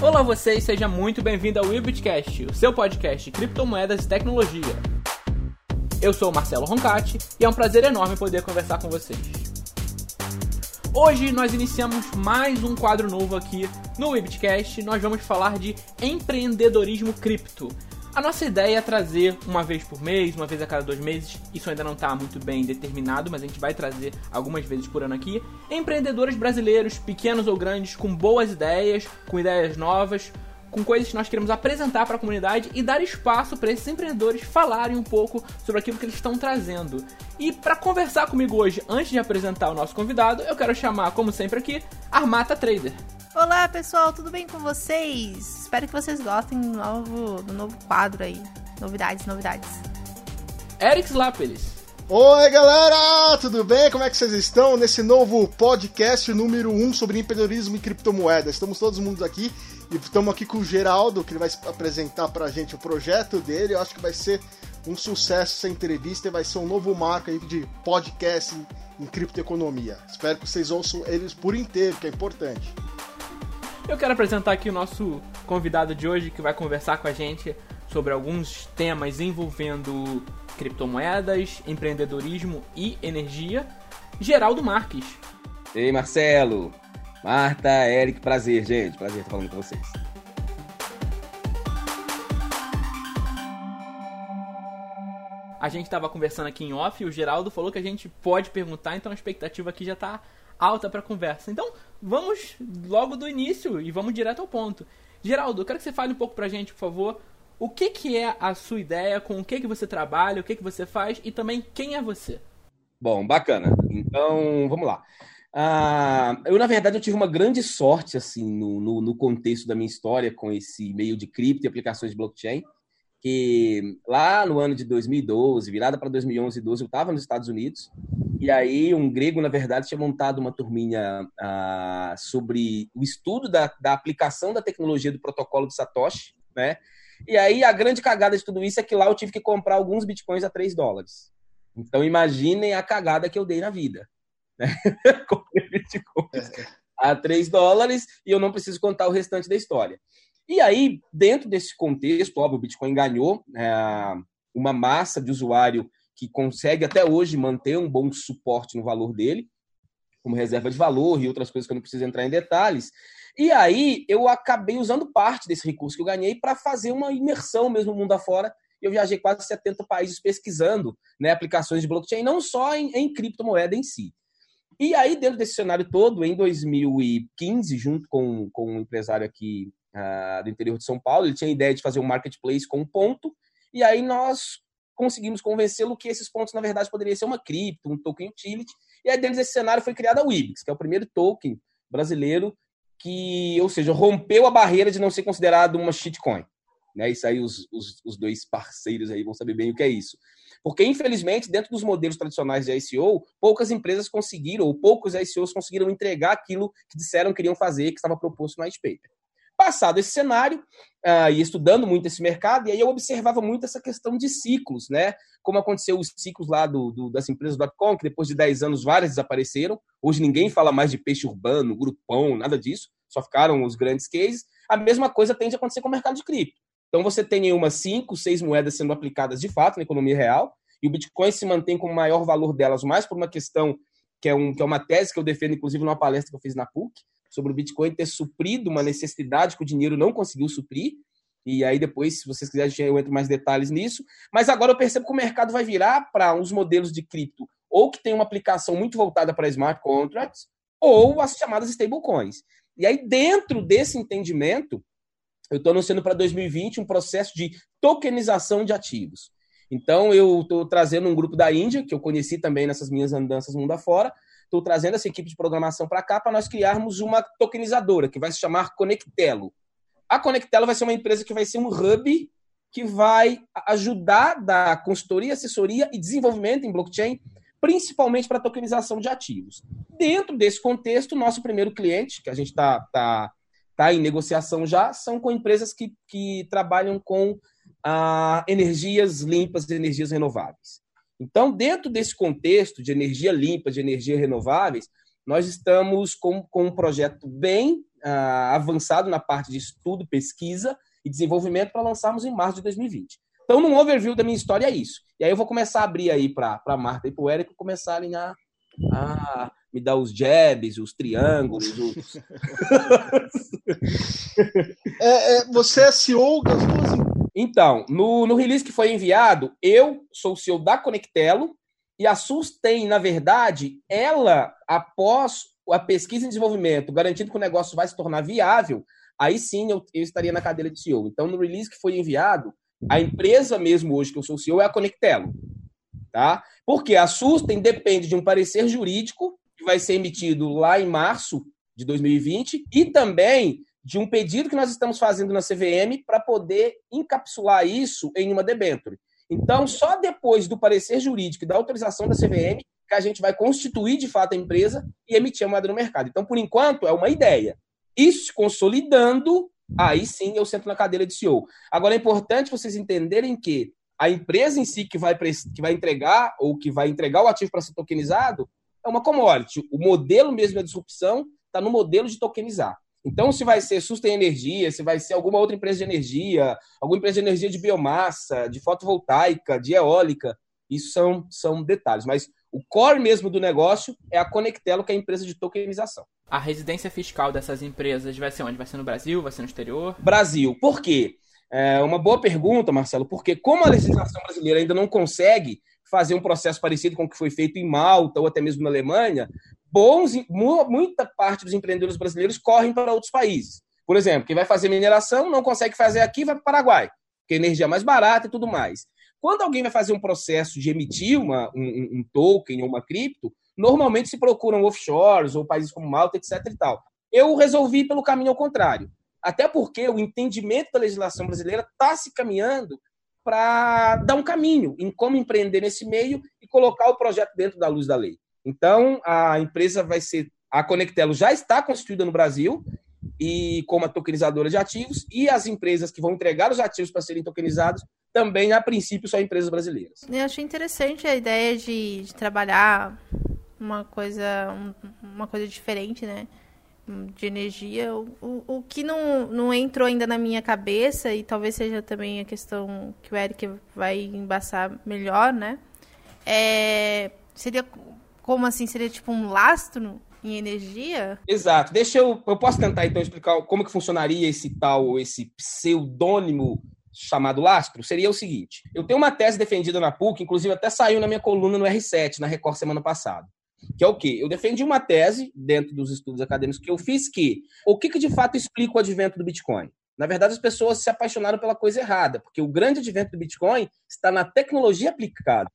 Olá vocês, seja muito bem-vindo ao Webcast, o seu podcast de criptomoedas e tecnologia. Eu sou o Marcelo Roncati e é um prazer enorme poder conversar com vocês. Hoje nós iniciamos mais um quadro novo aqui no Webcast. Nós vamos falar de empreendedorismo cripto. A nossa ideia é trazer uma vez por mês, uma vez a cada dois meses. Isso ainda não está muito bem determinado, mas a gente vai trazer algumas vezes por ano aqui. Empreendedores brasileiros, pequenos ou grandes, com boas ideias, com ideias novas, com coisas que nós queremos apresentar para a comunidade e dar espaço para esses empreendedores falarem um pouco sobre aquilo que eles estão trazendo. E para conversar comigo hoje, antes de apresentar o nosso convidado, eu quero chamar, como sempre aqui, Armata Trader. Olá pessoal, tudo bem com vocês? Espero que vocês gostem do novo, do novo quadro aí. Novidades, novidades. Eric Slapelis. Oi galera, tudo bem? Como é que vocês estão nesse novo podcast número 1 um sobre empreendedorismo e criptomoedas? Estamos todos mundos aqui e estamos aqui com o Geraldo, que ele vai apresentar pra gente o projeto dele. Eu acho que vai ser um sucesso essa entrevista e vai ser um novo marco aí de podcast em, em criptoeconomia. Espero que vocês ouçam eles por inteiro, que é importante. Eu quero apresentar aqui o nosso convidado de hoje que vai conversar com a gente sobre alguns temas envolvendo criptomoedas, empreendedorismo e energia. Geraldo Marques. Ei, Marcelo. Marta, Eric, prazer, gente. Prazer estar falando com vocês. A gente estava conversando aqui em off e o Geraldo falou que a gente pode perguntar, então a expectativa aqui já está alta para conversa. Então, vamos logo do início e vamos direto ao ponto. Geraldo, eu quero que você fale um pouco pra gente, por favor, o que, que é a sua ideia, com o que, que você trabalha, o que, que você faz e também quem é você. Bom, bacana. Então, vamos lá. Ah, eu, na verdade, eu tive uma grande sorte assim no, no, no, contexto da minha história com esse meio de cripto e aplicações de blockchain, que lá no ano de 2012, virada para 2011 e 12, eu estava nos Estados Unidos e aí, um grego, na verdade, tinha montado uma turminha ah, sobre o estudo da, da aplicação da tecnologia do protocolo de Satoshi, né? E aí, a grande cagada de tudo isso é que lá eu tive que comprar alguns bitcoins a 3 dólares. Então, imaginem a cagada que eu dei na vida. Né? Comprei bitcoins a 3 dólares e eu não preciso contar o restante da história. E aí, dentro desse contexto, óbvio, o Bitcoin ganhou é, uma massa de usuário que consegue até hoje manter um bom suporte no valor dele, como reserva de valor e outras coisas que eu não preciso entrar em detalhes. E aí eu acabei usando parte desse recurso que eu ganhei para fazer uma imersão mesmo mundo afora. Eu viajei quase 70 países pesquisando né, aplicações de blockchain, não só em, em criptomoeda em si. E aí, dentro desse cenário todo, em 2015, junto com, com um empresário aqui uh, do interior de São Paulo, ele tinha a ideia de fazer um marketplace com um ponto, e aí nós conseguimos convencê-lo que esses pontos, na verdade, poderiam ser uma cripto, um token utility. E aí, dentro desse cenário, foi criada a Wibix, que é o primeiro token brasileiro que, ou seja, rompeu a barreira de não ser considerado uma shitcoin. Né? Isso aí, os, os, os dois parceiros aí vão saber bem o que é isso. Porque, infelizmente, dentro dos modelos tradicionais de ICO, poucas empresas conseguiram, ou poucos ICOs conseguiram entregar aquilo que disseram que queriam fazer, que estava proposto no white paper. Passado esse cenário, uh, e estudando muito esse mercado, e aí eu observava muito essa questão de ciclos, né? Como aconteceu os ciclos lá do, do das empresas .com, que depois de 10 anos várias desapareceram. Hoje ninguém fala mais de peixe urbano, grupão, nada disso. Só ficaram os grandes cases. A mesma coisa tende a acontecer com o mercado de cripto. Então você tem umas 5, 6 moedas sendo aplicadas de fato na economia real, e o Bitcoin se mantém com o maior valor delas, mais por uma questão que é, um, que é uma tese que eu defendo, inclusive, numa palestra que eu fiz na PUC, sobre o Bitcoin ter suprido uma necessidade que o dinheiro não conseguiu suprir. E aí depois, se vocês quiserem, eu entro mais detalhes nisso. Mas agora eu percebo que o mercado vai virar para uns modelos de cripto ou que tem uma aplicação muito voltada para smart contracts ou as chamadas stablecoins. E aí dentro desse entendimento, eu estou anunciando para 2020 um processo de tokenização de ativos. Então, eu estou trazendo um grupo da Índia, que eu conheci também nessas minhas andanças mundo afora, estou trazendo essa equipe de programação para cá para nós criarmos uma tokenizadora que vai se chamar Conectelo. A Conectelo vai ser uma empresa que vai ser um hub que vai ajudar da consultoria, assessoria e desenvolvimento em blockchain, principalmente para tokenização de ativos. Dentro desse contexto, nosso primeiro cliente, que a gente está tá, tá em negociação já, são com empresas que, que trabalham com ah, energias limpas e energias renováveis. Então, dentro desse contexto de energia limpa, de energia renováveis, nós estamos com, com um projeto bem uh, avançado na parte de estudo, pesquisa e desenvolvimento para lançarmos em março de 2020. Então, num overview da minha história é isso. E aí eu vou começar a abrir aí para a Marta e para o Érico começarem a, a me dar os jabs, os triângulos. Os... é, é, você é CEO das duas Então, no, no release que foi enviado, eu sou o CEO da Conectelo e a SUS tem, na verdade, ela, após a pesquisa e desenvolvimento, garantindo que o negócio vai se tornar viável, aí sim eu, eu estaria na cadeira de CEO. Então, no release que foi enviado, a empresa mesmo hoje que eu sou CEO é a Conectelo. Tá? Porque a SUSTEM depende de um parecer jurídico que vai ser emitido lá em março de 2020 e também de um pedido que nós estamos fazendo na CVM para poder encapsular isso em uma debênture. Então, só depois do parecer jurídico e da autorização da CVM que a gente vai constituir de fato a empresa e emitir a moeda no mercado. Então, por enquanto, é uma ideia. Isso consolidando, aí sim eu sento na cadeira de CEO. Agora, é importante vocês entenderem que a empresa em si que vai, que vai entregar ou que vai entregar o ativo para ser tokenizado é uma commodity. O modelo mesmo da disrupção está no modelo de tokenizar. Então, se vai ser Sustain Energia, se vai ser alguma outra empresa de energia, alguma empresa de energia de biomassa, de fotovoltaica, de eólica, isso são, são detalhes. Mas o core mesmo do negócio é a Conectelo, que é a empresa de tokenização. A residência fiscal dessas empresas vai ser onde? Vai ser no Brasil? Vai ser no exterior? Brasil. Por quê? É uma boa pergunta, Marcelo, porque como a legislação brasileira ainda não consegue fazer um processo parecido com o que foi feito em Malta ou até mesmo na Alemanha, bons, muita parte dos empreendedores brasileiros correm para outros países. Por exemplo, quem vai fazer mineração não consegue fazer aqui, vai para o Paraguai, porque a energia é mais barata e tudo mais. Quando alguém vai fazer um processo de emitir uma, um, um token ou uma cripto, normalmente se procuram offshores ou países como Malta, etc. e tal. Eu resolvi pelo caminho ao contrário. Até porque o entendimento da legislação brasileira está se caminhando para dar um caminho em como empreender nesse meio e colocar o projeto dentro da luz da lei. Então, a empresa vai ser. A Conectelo já está constituída no Brasil e como a tokenizadora de ativos, e as empresas que vão entregar os ativos para serem tokenizados também, a princípio, são empresas brasileiras. Eu achei interessante a ideia de, de trabalhar uma coisa, uma coisa diferente, né? de energia. O, o, o, que não, não entrou ainda na minha cabeça, e talvez seja também a questão que o Eric vai embaçar melhor, né? É, seria como assim? Seria tipo um lastro em energia? Exato. Deixa eu. Eu posso tentar então explicar como que funcionaria esse tal, esse pseudônimo chamado lastro? Seria o seguinte: eu tenho uma tese defendida na PUC, inclusive até saiu na minha coluna no R7, na Record semana passada que é o quê? Eu defendi uma tese dentro dos estudos acadêmicos que eu fiz que o que, que de fato explica o advento do Bitcoin? Na verdade, as pessoas se apaixonaram pela coisa errada, porque o grande advento do Bitcoin está na tecnologia aplicada,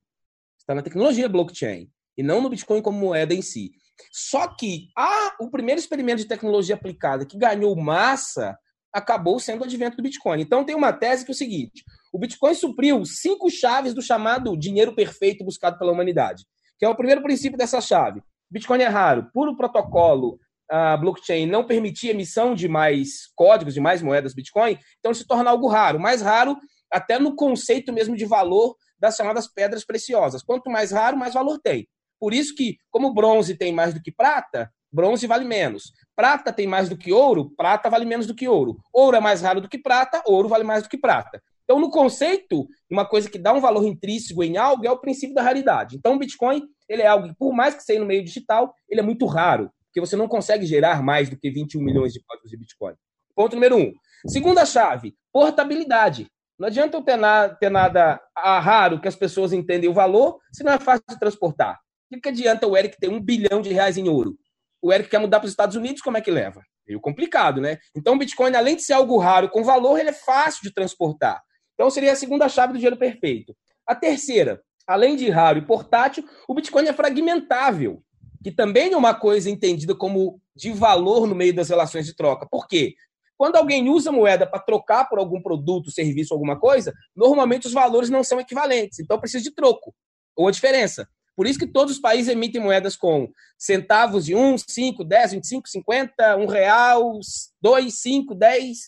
está na tecnologia blockchain, e não no Bitcoin como moeda em si. Só que ah, o primeiro experimento de tecnologia aplicada que ganhou massa acabou sendo o advento do Bitcoin. Então tem uma tese que é o seguinte: o Bitcoin supriu cinco chaves do chamado dinheiro perfeito buscado pela humanidade que é o primeiro princípio dessa chave. Bitcoin é raro, por o protocolo a blockchain não permitir emissão de mais códigos, de mais moedas Bitcoin, então se torna algo raro, mais raro até no conceito mesmo de valor das chamadas pedras preciosas. Quanto mais raro, mais valor tem. Por isso que, como bronze tem mais do que prata, bronze vale menos. Prata tem mais do que ouro, prata vale menos do que ouro. Ouro é mais raro do que prata, ouro vale mais do que prata. Então, no conceito, uma coisa que dá um valor intrínseco em algo é o princípio da raridade. Então, o Bitcoin ele é algo que, por mais que seja no meio digital, ele é muito raro, porque você não consegue gerar mais do que 21 milhões de códigos de Bitcoin. Ponto número um. Segunda chave, portabilidade. Não adianta eu ter, na, ter nada raro que as pessoas entendem o valor se não é fácil de transportar. Que, que adianta o Eric ter um bilhão de reais em ouro? O Eric quer mudar para os Estados Unidos, como é que leva? Meio complicado, né? Então, o Bitcoin, além de ser algo raro com valor, ele é fácil de transportar. Então, seria a segunda chave do dinheiro perfeito. A terceira, além de raro e portátil, o Bitcoin é fragmentável, que também é uma coisa entendida como de valor no meio das relações de troca. Por quê? Quando alguém usa moeda para trocar por algum produto, serviço, alguma coisa, normalmente os valores não são equivalentes. Então precisa de troco ou a diferença. Por isso que todos os países emitem moedas com centavos de 1, 5, 10, 25, 50, 1 real, 2, 5, 10,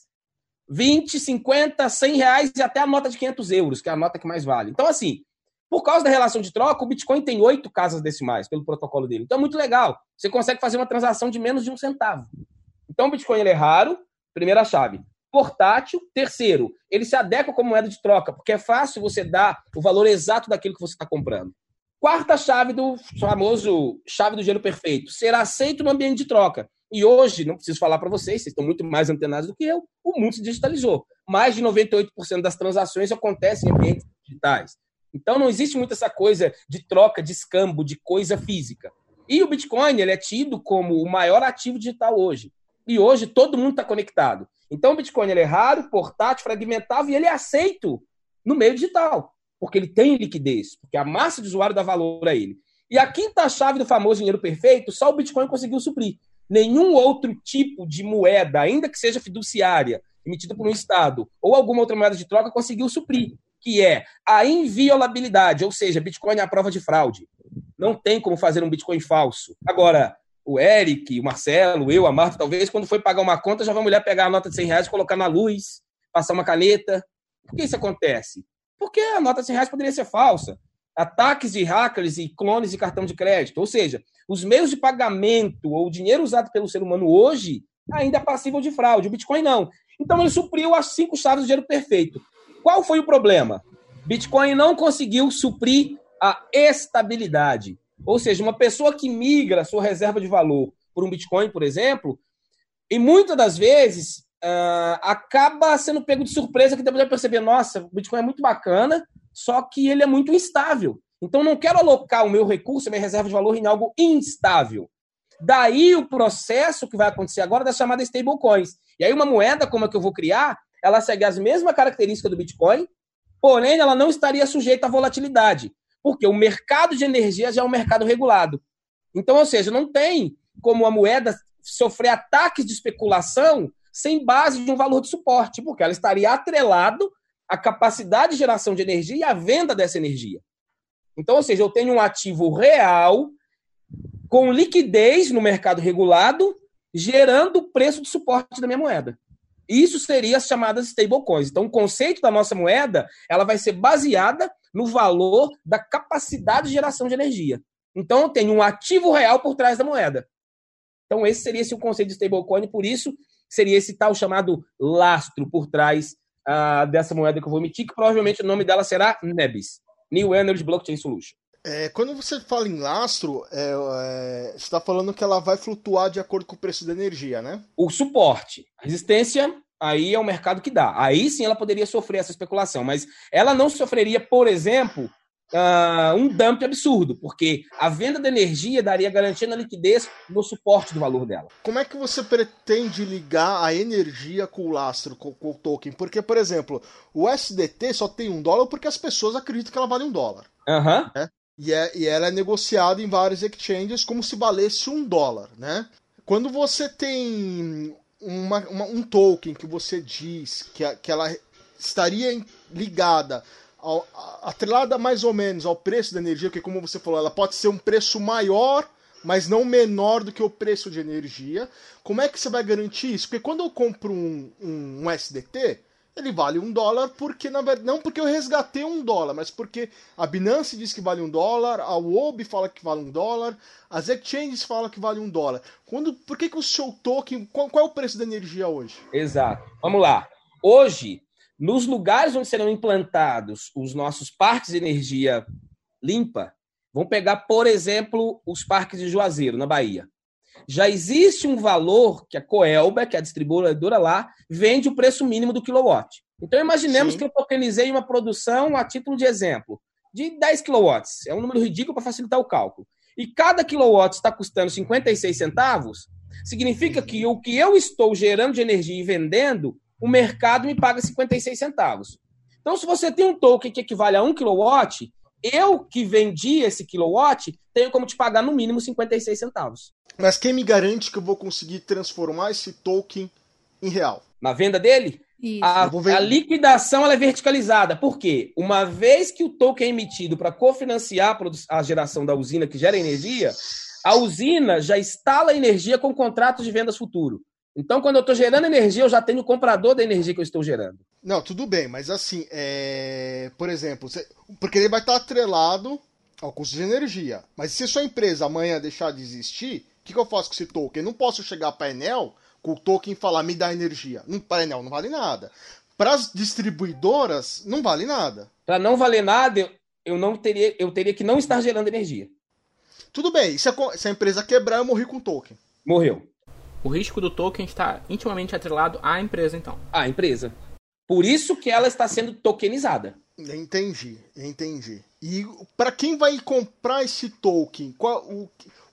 20, 50, 100 reais e até a nota de 500 euros, que é a nota que mais vale. Então, assim, por causa da relação de troca, o Bitcoin tem oito casas decimais pelo protocolo dele. Então é muito legal. Você consegue fazer uma transação de menos de um centavo. Então o Bitcoin é raro, primeira chave. Portátil, terceiro, ele se adequa como moeda de troca, porque é fácil você dar o valor exato daquilo que você está comprando. Quarta chave do famoso chave do gelo perfeito, será aceito no ambiente de troca. E hoje, não preciso falar para vocês, vocês estão muito mais antenados do que eu, o mundo se digitalizou. Mais de 98% das transações acontecem em ambientes digitais. Então não existe muito essa coisa de troca, de escambo, de coisa física. E o Bitcoin ele é tido como o maior ativo digital hoje. E hoje todo mundo está conectado. Então o Bitcoin ele é raro, portátil, fragmentável e ele é aceito no meio digital. Porque ele tem liquidez, porque a massa de usuário dá valor a ele. E a quinta chave do famoso dinheiro perfeito, só o Bitcoin conseguiu suprir. Nenhum outro tipo de moeda, ainda que seja fiduciária, emitida por um Estado, ou alguma outra moeda de troca, conseguiu suprir que é a inviolabilidade, ou seja, Bitcoin é a prova de fraude. Não tem como fazer um Bitcoin falso. Agora, o Eric, o Marcelo, eu, a Marta, talvez, quando foi pagar uma conta, já vai a mulher pegar a nota de 100 reais, colocar na luz, passar uma caneta. Por que isso acontece? Porque a nota de 100 reais poderia ser falsa. Ataques de hackers e clones de cartão de crédito. Ou seja, os meios de pagamento ou o dinheiro usado pelo ser humano hoje ainda é passível de fraude. O Bitcoin não. Então ele supriu as cinco chaves do dinheiro perfeito. Qual foi o problema? Bitcoin não conseguiu suprir a estabilidade. Ou seja, uma pessoa que migra sua reserva de valor por um Bitcoin, por exemplo, e muitas das vezes uh, acaba sendo pego de surpresa que depois vai perceber, nossa, o Bitcoin é muito bacana, só que ele é muito instável. Então não quero alocar o meu recurso, a minha reserva de valor em algo instável. Daí o processo que vai acontecer agora das chamadas stablecoins. E aí uma moeda como a que eu vou criar, ela segue as mesmas características do Bitcoin, porém ela não estaria sujeita à volatilidade, porque o mercado de energia já é um mercado regulado. Então, ou seja, não tem como a moeda sofrer ataques de especulação sem base de um valor de suporte, porque ela estaria atrelado à capacidade de geração de energia e à venda dessa energia. Então, ou seja, eu tenho um ativo real com liquidez no mercado regulado, gerando o preço de suporte da minha moeda. Isso seria as chamadas stablecoins. Então, o conceito da nossa moeda, ela vai ser baseada no valor da capacidade de geração de energia. Então, eu tenho um ativo real por trás da moeda. Então, esse seria esse o conceito de stablecoin, por isso seria esse tal chamado lastro por trás uh, dessa moeda que eu vou emitir, que provavelmente o nome dela será NEBIS, New Energy Blockchain Solution. É, quando você fala em lastro, é, é, você está falando que ela vai flutuar de acordo com o preço da energia, né? O suporte. A resistência, aí é o mercado que dá. Aí sim ela poderia sofrer essa especulação, mas ela não sofreria, por exemplo, uh, um dump absurdo, porque a venda da energia daria garantia na liquidez no suporte do valor dela. Como é que você pretende ligar a energia com o lastro, com, com o token? Porque, por exemplo, o SDT só tem um dólar porque as pessoas acreditam que ela vale um dólar. Uhum. E, é, e ela é negociada em vários exchanges como se valesse um dólar, né? Quando você tem uma, uma, um token que você diz que, a, que ela estaria ligada, ao, atrelada mais ou menos ao preço da energia, porque como você falou, ela pode ser um preço maior, mas não menor do que o preço de energia. Como é que você vai garantir isso? Porque quando eu compro um, um, um SDT, ele vale um dólar porque, na verdade, não porque eu resgatei um dólar, mas porque a Binance diz que vale um dólar, a WOB fala que vale um dólar, as exchanges falam que vale um dólar. Quando, por que, que o seu token, qual, qual é o preço da energia hoje? Exato. Vamos lá. Hoje, nos lugares onde serão implantados os nossos parques de energia limpa, vamos pegar, por exemplo, os parques de Juazeiro, na Bahia já existe um valor que a Coelba, que é a distribuidora lá, vende o preço mínimo do kilowatt. Então, imaginemos Sim. que eu tokenizei uma produção, a título de exemplo, de 10 kilowatts. É um número ridículo para facilitar o cálculo. E cada kilowatt está custando 56 centavos, significa que o que eu estou gerando de energia e vendendo, o mercado me paga 56 centavos. Então, se você tem um token que equivale a 1 kilowatt, eu que vendi esse kilowatt tenho como te pagar no mínimo 56 centavos. Mas quem me garante que eu vou conseguir transformar esse token em real? Na venda dele? A, a, liquidação é verticalizada. Por quê? Uma vez que o token é emitido para cofinanciar a geração da usina que gera energia, a usina já instala energia com contratos de vendas futuro. Então, quando eu estou gerando energia, eu já tenho o comprador da energia que eu estou gerando. Não, tudo bem, mas assim, é... por exemplo, você... porque ele vai estar atrelado ao custo de energia. Mas se sua empresa amanhã deixar de existir, que, que eu faço com esse token? Eu não posso chegar para Enel com o token e falar me dá energia. Para Enel não vale nada. Para as distribuidoras não vale nada. Para não valer nada, eu não teria, eu teria que não estar gerando energia. Tudo bem. Se a, se a empresa quebrar, eu morri com o token. Morreu. O risco do token está intimamente atrelado à empresa, então. À empresa. Por isso que ela está sendo tokenizada. Entendi, entendi. E para quem vai comprar esse token, qual, o,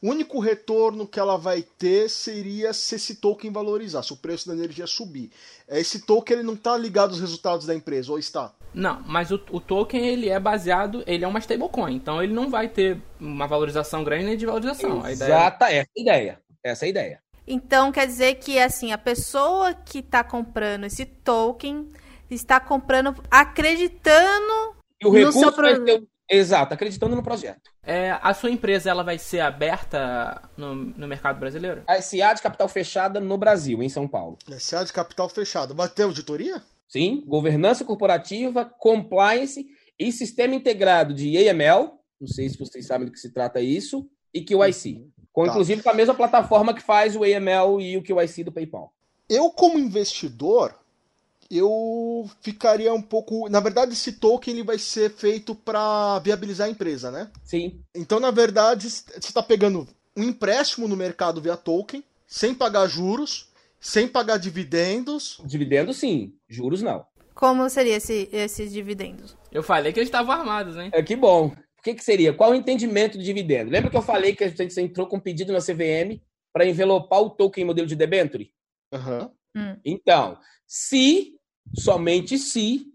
o, único retorno que ela vai ter seria se esse token valorizar, se o preço da energia subir. Esse token ele não está ligado aos resultados da empresa, ou está? Não, mas o, o token ele é baseado, ele é uma stablecoin, então ele não vai ter uma valorização grande nem de valorização. Exata, a ideia... essa é a ideia. Essa é a ideia. Então quer dizer que assim, a pessoa que está comprando esse token está comprando acreditando e o recurso no seu ter... Exato, acreditando no projeto. É, a sua empresa ela vai ser aberta no, no mercado brasileiro? A SA de capital fechada no Brasil, em São Paulo. SA de capital fechada. Vai ter auditoria? Sim, governança corporativa, compliance e sistema integrado de AML, não sei se vocês sabem do que se trata isso, e QIC. Com, tá. Inclusive com a mesma plataforma que faz o AML e o QIC do PayPal. Eu, como investidor, eu ficaria um pouco. Na verdade, esse token ele vai ser feito para viabilizar a empresa, né? Sim. Então, na verdade, você está pegando um empréstimo no mercado via token, sem pagar juros, sem pagar dividendos. Dividendos, sim. Juros, não. Como seria esse, esses dividendos? Eu falei que eles estavam armados, hein? É que bom. O que, que seria? Qual o entendimento de dividendo? Lembra que eu falei que a gente entrou com um pedido na CVM para envelopar o token modelo de debenture? Uhum. Hum. Então, se somente se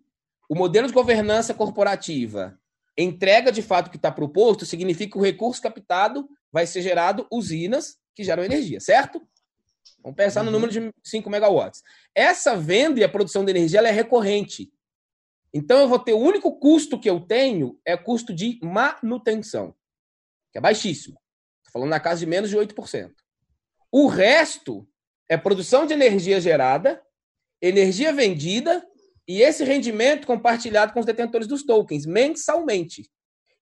o modelo de governança corporativa entrega de fato o que está proposto, significa que o recurso captado vai ser gerado usinas que geram energia, certo? Vamos pensar no uhum. número de 5 megawatts. Essa venda e a produção de energia é recorrente. Então eu vou ter o único custo que eu tenho é custo de manutenção, que é baixíssimo. Estou falando na casa de menos de 8%. O resto é produção de energia gerada energia vendida e esse rendimento compartilhado com os detentores dos tokens mensalmente.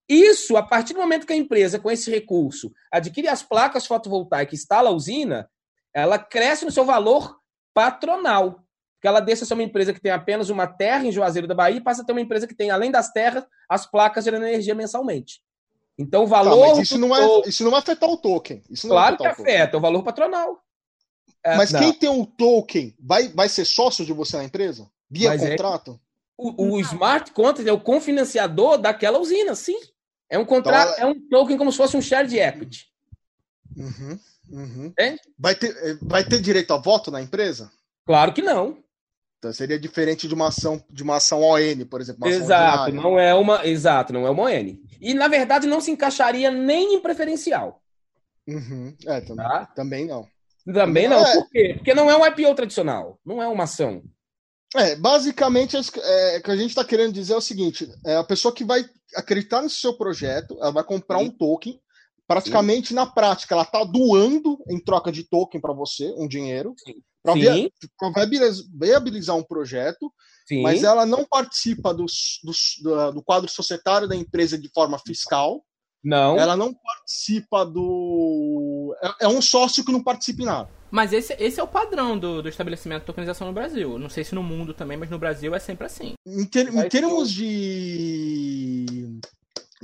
Isso, a partir do momento que a empresa, com esse recurso, adquire as placas fotovoltaicas instala a usina, ela cresce no seu valor patronal. Porque ela deixa de ser uma empresa que tem apenas uma terra em Juazeiro da Bahia e passa a ter uma empresa que tem, além das terras, as placas gerando energia mensalmente. Então, o valor. Tá, isso, não é, isso não vai afetar o token. Isso claro que afeta, o, o valor patronal. É, Mas não. quem tem um token vai, vai ser sócio de você na empresa? Via Mas é contrato? É, o, o, smart contract é o confinanciador daquela usina, sim. É um contrato, então, é um token como se fosse um share de equity. Uhum, uhum. É? Vai, ter, é, vai ter direito a voto na empresa? Claro que não. Então seria diferente de uma ação, de uma ação ON, por exemplo. exato, não é uma, exato, não é uma ON. E na verdade não se encaixaria nem em preferencial. Uhum. É, também, tá? também não. Também não. É... Por quê? Porque não é um IPO tradicional. Não é uma ação. É, basicamente, é, o que a gente está querendo dizer é o seguinte: é a pessoa que vai acreditar no seu projeto, ela vai comprar Sim. um token. Praticamente, Sim. na prática, ela está doando em troca de token para você, um dinheiro, para viabilizar um projeto, Sim. mas ela não participa do, do, do quadro societário da empresa de forma fiscal. Não. Ela não participa do. É, é, um sócio que não participa em nada. Mas esse, esse é o padrão do, do estabelecimento de tokenização no Brasil. Não sei se no mundo também, mas no Brasil é sempre assim. Em, ter, em termos de,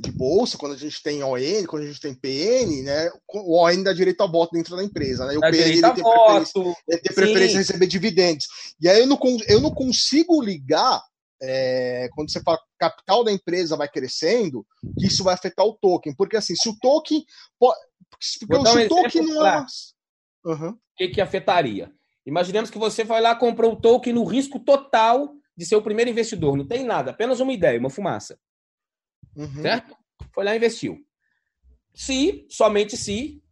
de bolsa, quando a gente tem ON, quando a gente tem PN, né? O ON dá direito a voto dentro da empresa, né? E o dá PN ele tem, preferência, ele tem preferência receber dividendos. E aí eu não, eu não consigo ligar é, quando você fala capital da empresa vai crescendo, que isso vai afetar o token. Porque assim, se o token. Porque um se o token não é. Uhum. O que, que afetaria? Imaginemos que você vai lá comprou o token no risco total de ser o primeiro investidor. Não tem nada, apenas uma ideia, uma fumaça. Uhum. Certo? Foi lá e investiu. Se, somente se,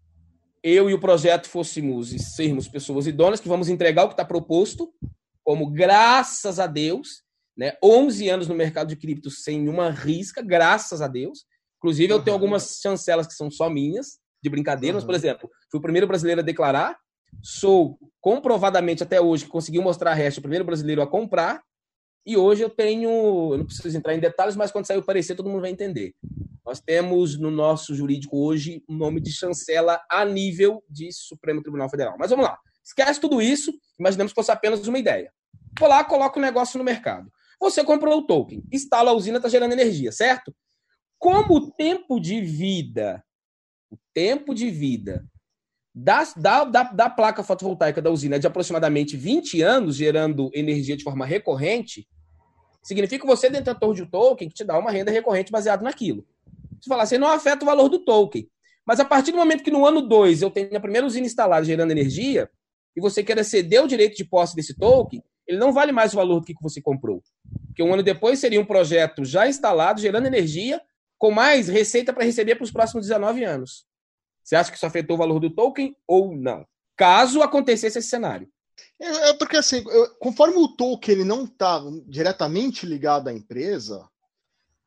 eu e o projeto fôssemos e sermos pessoas idôneas que vamos entregar o que está proposto, como graças a Deus, né? 11 anos no mercado de cripto sem uma risca, graças a Deus. Inclusive, eu tenho algumas chancelas que são só minhas, de brincadeira, uhum. mas, por exemplo, fui o primeiro brasileiro a declarar, sou comprovadamente até hoje que conseguiu mostrar a hash, o primeiro brasileiro a comprar, E hoje eu tenho, eu não preciso entrar em detalhes, mas quando sair o parecer todo mundo vai entender. Nós temos no nosso jurídico hoje o nome de chancela a nível de Supremo Tribunal Federal. Mas vamos lá. Esquece tudo isso, imaginemos que fosse apenas uma ideia. Vou lá, coloco o negócio no mercado. Você comprou o token, instala a usina, está gerando energia, certo? Como o tempo de vida, o tempo de vida da, da, da, da placa fotovoltaica da usina de aproximadamente 20 anos, gerando energia de forma recorrente, significa que você detentor de um token que te dá uma renda recorrente baseado naquilo. Você fala assim, não afeta o valor do token. Mas a partir do momento que no ano 2 eu tenho a primeira usina instalada gerando energia, e você quer ceder o direito de posse desse token, ele não vale mais o valor do que você comprou. Porque um ano depois seria um projeto já instalado, gerando energia, com mais receita para receber para os próximos 19 anos. Você acha que isso afetou o valor do token ou não? Caso acontecesse esse cenário. É, é porque assim, eu, conforme o token ele não está diretamente ligado à empresa,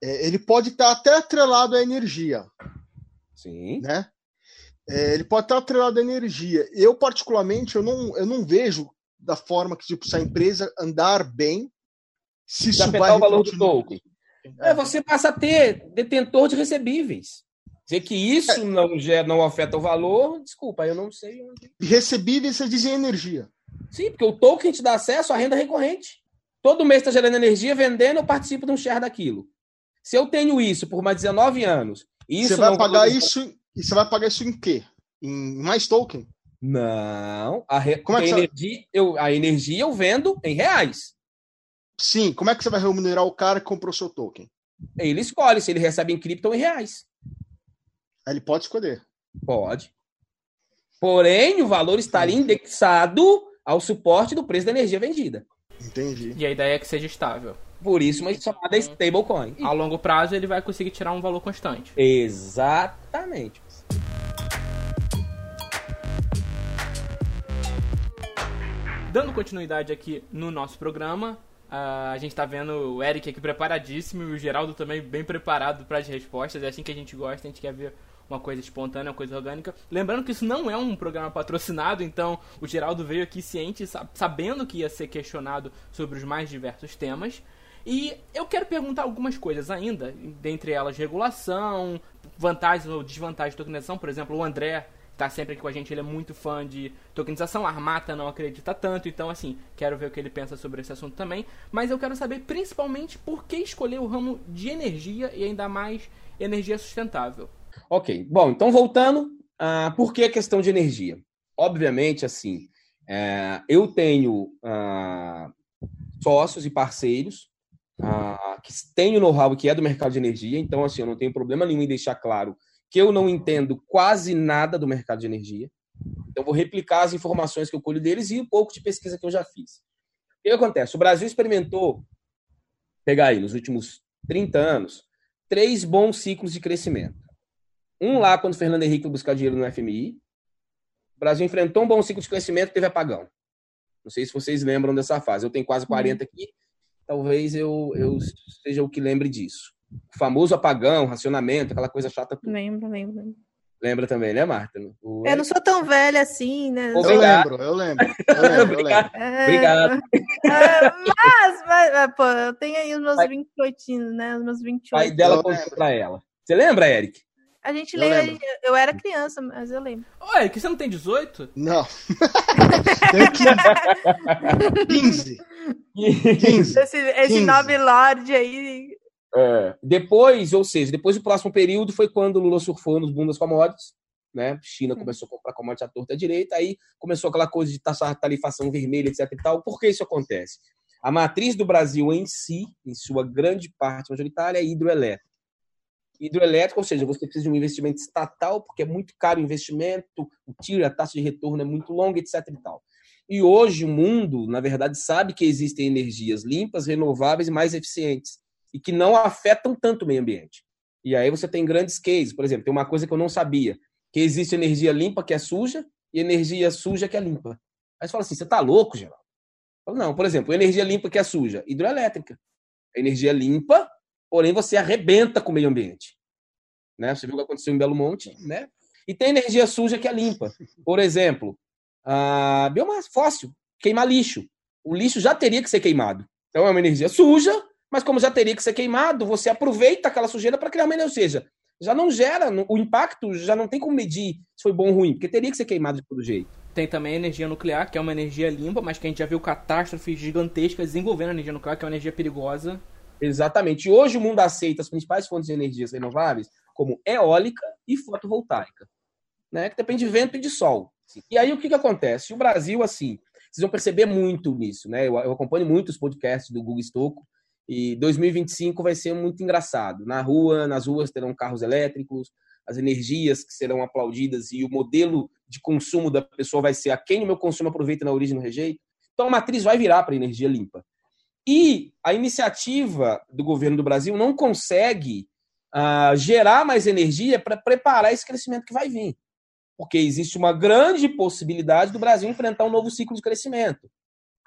é, ele pode estar tá até atrelado à energia. Sim. Né? É, ele pode estar tá atrelado à energia. Eu, particularmente, eu não, eu não vejo da forma que tipo, se a empresa andar bem, se isso vai o valor do token. É, você passa a ter detentor de recebíveis. Dizer que isso é. não, gera, não afeta o valor, desculpa, eu não sei onde. Recebíveis, você dizem energia. Sim, porque o token te dá acesso à renda recorrente. Todo mês está gerando energia, vendendo, eu participo de um share daquilo. Se eu tenho isso por mais 19 anos. Isso você vai pagar isso. E você vai pagar isso em quê? Em mais token? Não. A, re... como é que a, energia, eu, a energia eu vendo em reais. Sim, como é que você vai remunerar o cara que comprou seu token? Ele escolhe se ele recebe em cripto ou em reais. Ele pode escolher. Pode. Porém, o valor estaria indexado ao suporte do preço da energia vendida. Entendi. E a ideia é que seja estável. Por isso, uma chamada stablecoin. A longo prazo, ele vai conseguir tirar um valor constante. Exatamente. Dando continuidade aqui no nosso programa, uh, a gente está vendo o Eric aqui preparadíssimo e o Geraldo também bem preparado para as respostas. É assim que a gente gosta, a gente quer ver uma coisa espontânea, uma coisa orgânica. Lembrando que isso não é um programa patrocinado, então o Geraldo veio aqui ciente, sabendo que ia ser questionado sobre os mais diversos temas. E eu quero perguntar algumas coisas ainda, dentre elas regulação, vantagens ou desvantagens de tokenização. Por exemplo, o André tá sempre aqui com a gente, ele é muito fã de tokenização, a Armata não acredita tanto, então assim, quero ver o que ele pensa sobre esse assunto também. Mas eu quero saber principalmente por que escolher o ramo de energia e ainda mais energia sustentável. Ok, bom, então voltando, uh, por que a questão de energia? Obviamente, assim, uh, eu tenho uh, sócios e parceiros uh, que têm o know-how que é do mercado de energia, então, assim, eu não tenho problema nenhum em deixar claro que eu não entendo quase nada do mercado de energia. Então, vou replicar as informações que eu colho deles e um pouco de pesquisa que eu já fiz. O que acontece? O Brasil experimentou, pegar aí, nos últimos 30 anos, três bons ciclos de crescimento. Um lá, quando o Fernando Henrique foi buscar dinheiro no FMI. O Brasil enfrentou um bom ciclo de crescimento teve apagão. Não sei se vocês lembram dessa fase. Eu tenho quase 40 aqui. Talvez eu, eu seja o que lembre disso. O famoso apagão, racionamento, aquela coisa chata. Lembro, lembro. Lembra também, né, Marta? O... Eu não sou tão velha assim, né? Eu lembro, eu lembro. Eu lembro, eu lembro. É... Obrigado. É, mas, mas, pô, eu tenho aí os meus Pai... 28, né? Os meus 28. Pai dela contou pra ela. Você lembra, Eric? A gente lembra. Eu era criança, mas eu lembro. Ô, Eric, você não tem 18? Não. Tenho 15. 15. 15. Esse, esse 15. Nobre Lorde aí é. Depois, ou seja, depois do próximo período foi quando o Lula surfou nos bundas commodities, né? China começou a comprar commodities à torta à direita, aí começou aquela coisa de taxar tarifação vermelha, etc e tal. Por que isso acontece? A matriz do Brasil em si, em sua grande parte majoritária, é hidroelétrica. Hidroelétrica, ou seja, você precisa de um investimento estatal, porque é muito caro o investimento, o tiro, a taxa de retorno é muito longa, etc e tal. E hoje o mundo, na verdade, sabe que existem energias limpas, renováveis e mais eficientes e que não afetam tanto o meio ambiente. E aí você tem grandes cases, por exemplo, tem uma coisa que eu não sabia, que existe energia limpa que é suja e energia suja que é limpa. Aí você fala assim, você tá louco, Geraldo? Não, por exemplo, energia limpa que é suja, hidroelétrica. Energia limpa, porém você arrebenta com o meio ambiente. Né? Você viu o que aconteceu em Belo Monte, né? E tem energia suja que é limpa. Por exemplo, a biomassa fóssil, queimar lixo. O lixo já teria que ser queimado. Então é uma energia suja, mas como já teria que ser queimado, você aproveita aquela sujeira para criar uma energia. Ou seja, já não gera, o impacto já não tem como medir se foi bom ou ruim, porque teria que ser queimado de todo jeito. Tem também a energia nuclear, que é uma energia limpa, mas que a gente já viu catástrofes gigantescas desenvolvendo a energia nuclear, que é uma energia perigosa. Exatamente. Hoje o mundo aceita as principais fontes de energias renováveis como eólica e fotovoltaica, né? Que depende de vento e de sol. E aí o que, que acontece? O Brasil, assim, vocês vão perceber muito nisso, né? Eu, eu acompanho muito os podcasts do Google Stocco e 2025 vai ser muito engraçado. Na rua, nas ruas terão carros elétricos, as energias que serão aplaudidas e o modelo de consumo da pessoa vai ser a quem o meu consumo aproveita na origem no rejeito. Então a matriz vai virar para energia limpa. E a iniciativa do governo do Brasil não consegue uh, gerar mais energia para preparar esse crescimento que vai vir. Porque existe uma grande possibilidade do Brasil enfrentar um novo ciclo de crescimento.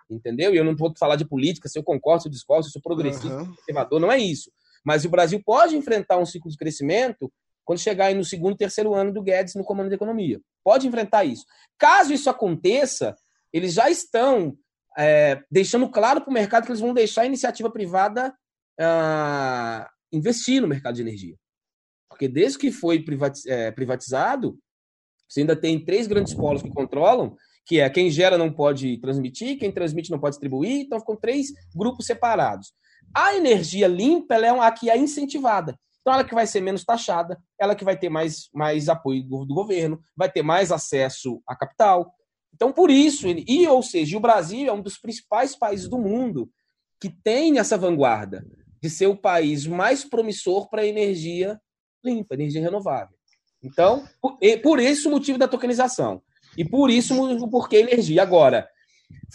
Entendeu? E eu não vou falar de política, se eu concordo, se eu discordo, se eu sou progressista, uhum. conservador, não é isso. Mas o Brasil pode enfrentar um ciclo de crescimento quando chegar aí no segundo, terceiro ano do Guedes no comando da economia. Pode enfrentar isso. Caso isso aconteça, eles já estão é, deixando claro para o mercado que eles vão deixar a iniciativa privada ah, investir no mercado de energia. Porque desde que foi é, privatizado, você ainda tem três grandes polos que controlam, que é quem gera não pode transmitir, quem transmite não pode distribuir, então ficam três grupos separados. A energia limpa é a que é incentivada. Então, ela que vai ser menos taxada, ela que vai ter mais, mais apoio do, do governo, vai ter mais acesso a capital. Então, por isso, ele, e ou seja, o Brasil é um dos principais países do mundo que tem essa vanguarda de ser o país mais promissor para energia limpa, energia renovável. Então, por, por esse o motivo da tokenização. E por isso o porquê energia. Agora,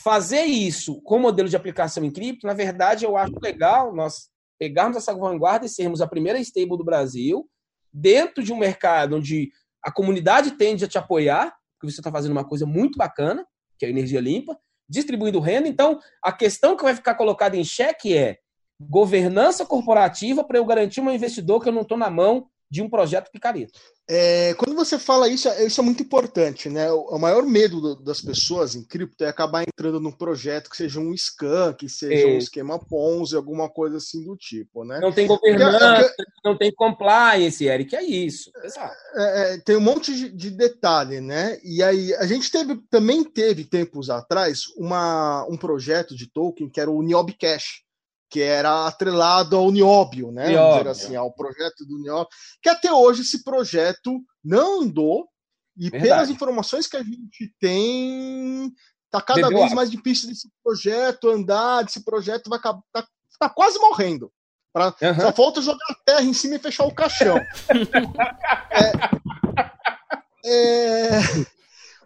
fazer isso com modelo de aplicação em cripto, na verdade, eu acho legal nós pegarmos essa vanguarda e sermos a primeira stable do Brasil, dentro de um mercado onde a comunidade tende a te apoiar, porque você está fazendo uma coisa muito bacana, que é a energia limpa, distribuindo renda. Então, a questão que vai ficar colocada em xeque é governança corporativa para eu garantir um investidor que eu não estou na mão de um projeto picareta. É, quando você fala isso, é, isso é muito importante, né? O, o maior medo do, das pessoas em cripto é acabar entrando num projeto que seja um scam, que seja é. um esquema Ponzi, alguma coisa assim do tipo, né? Não tem governança, Porque, não tem compliance, Eric, é isso. É, é, tem um monte de, de, detalhe, né? E aí, a gente teve, também teve tempos atrás uma, um projeto de token que era o Niob Cash, que era atrelado ao Nióbio, né? Nióbio. Vamos dizer assim, ao projeto do Nióbio, que até hoje esse projeto não andou, e Verdade. pelas informações que a gente tem, tá cada Bebeu vez mais difícil desse projeto andar, desse projeto vai tá, tá quase morrendo. Pra, uhum. Só falta jogar a terra em cima e fechar o caixão. é, é...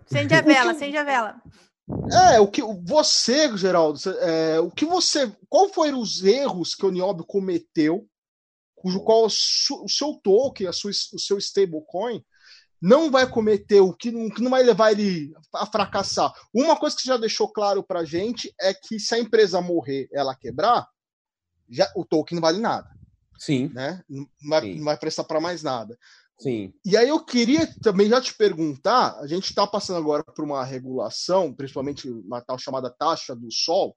Acende a vela, acende a vela. É, o que você, Geraldo, é, o que você, qual foram os erros que o Niobio cometeu, cujo qual o seu token, a sua, o seu stablecoin, não vai cometer o que não, que não vai levar ele a fracassar. Uma coisa que já deixou claro para gente é que se a empresa morrer, ela quebrar, já, o token não vale nada. Sim. Né? Não vai, Sim. Não vai prestar para mais nada. Sim. E aí eu queria também já te perguntar, a gente está passando agora por uma regulação, principalmente uma tal chamada taxa do sol,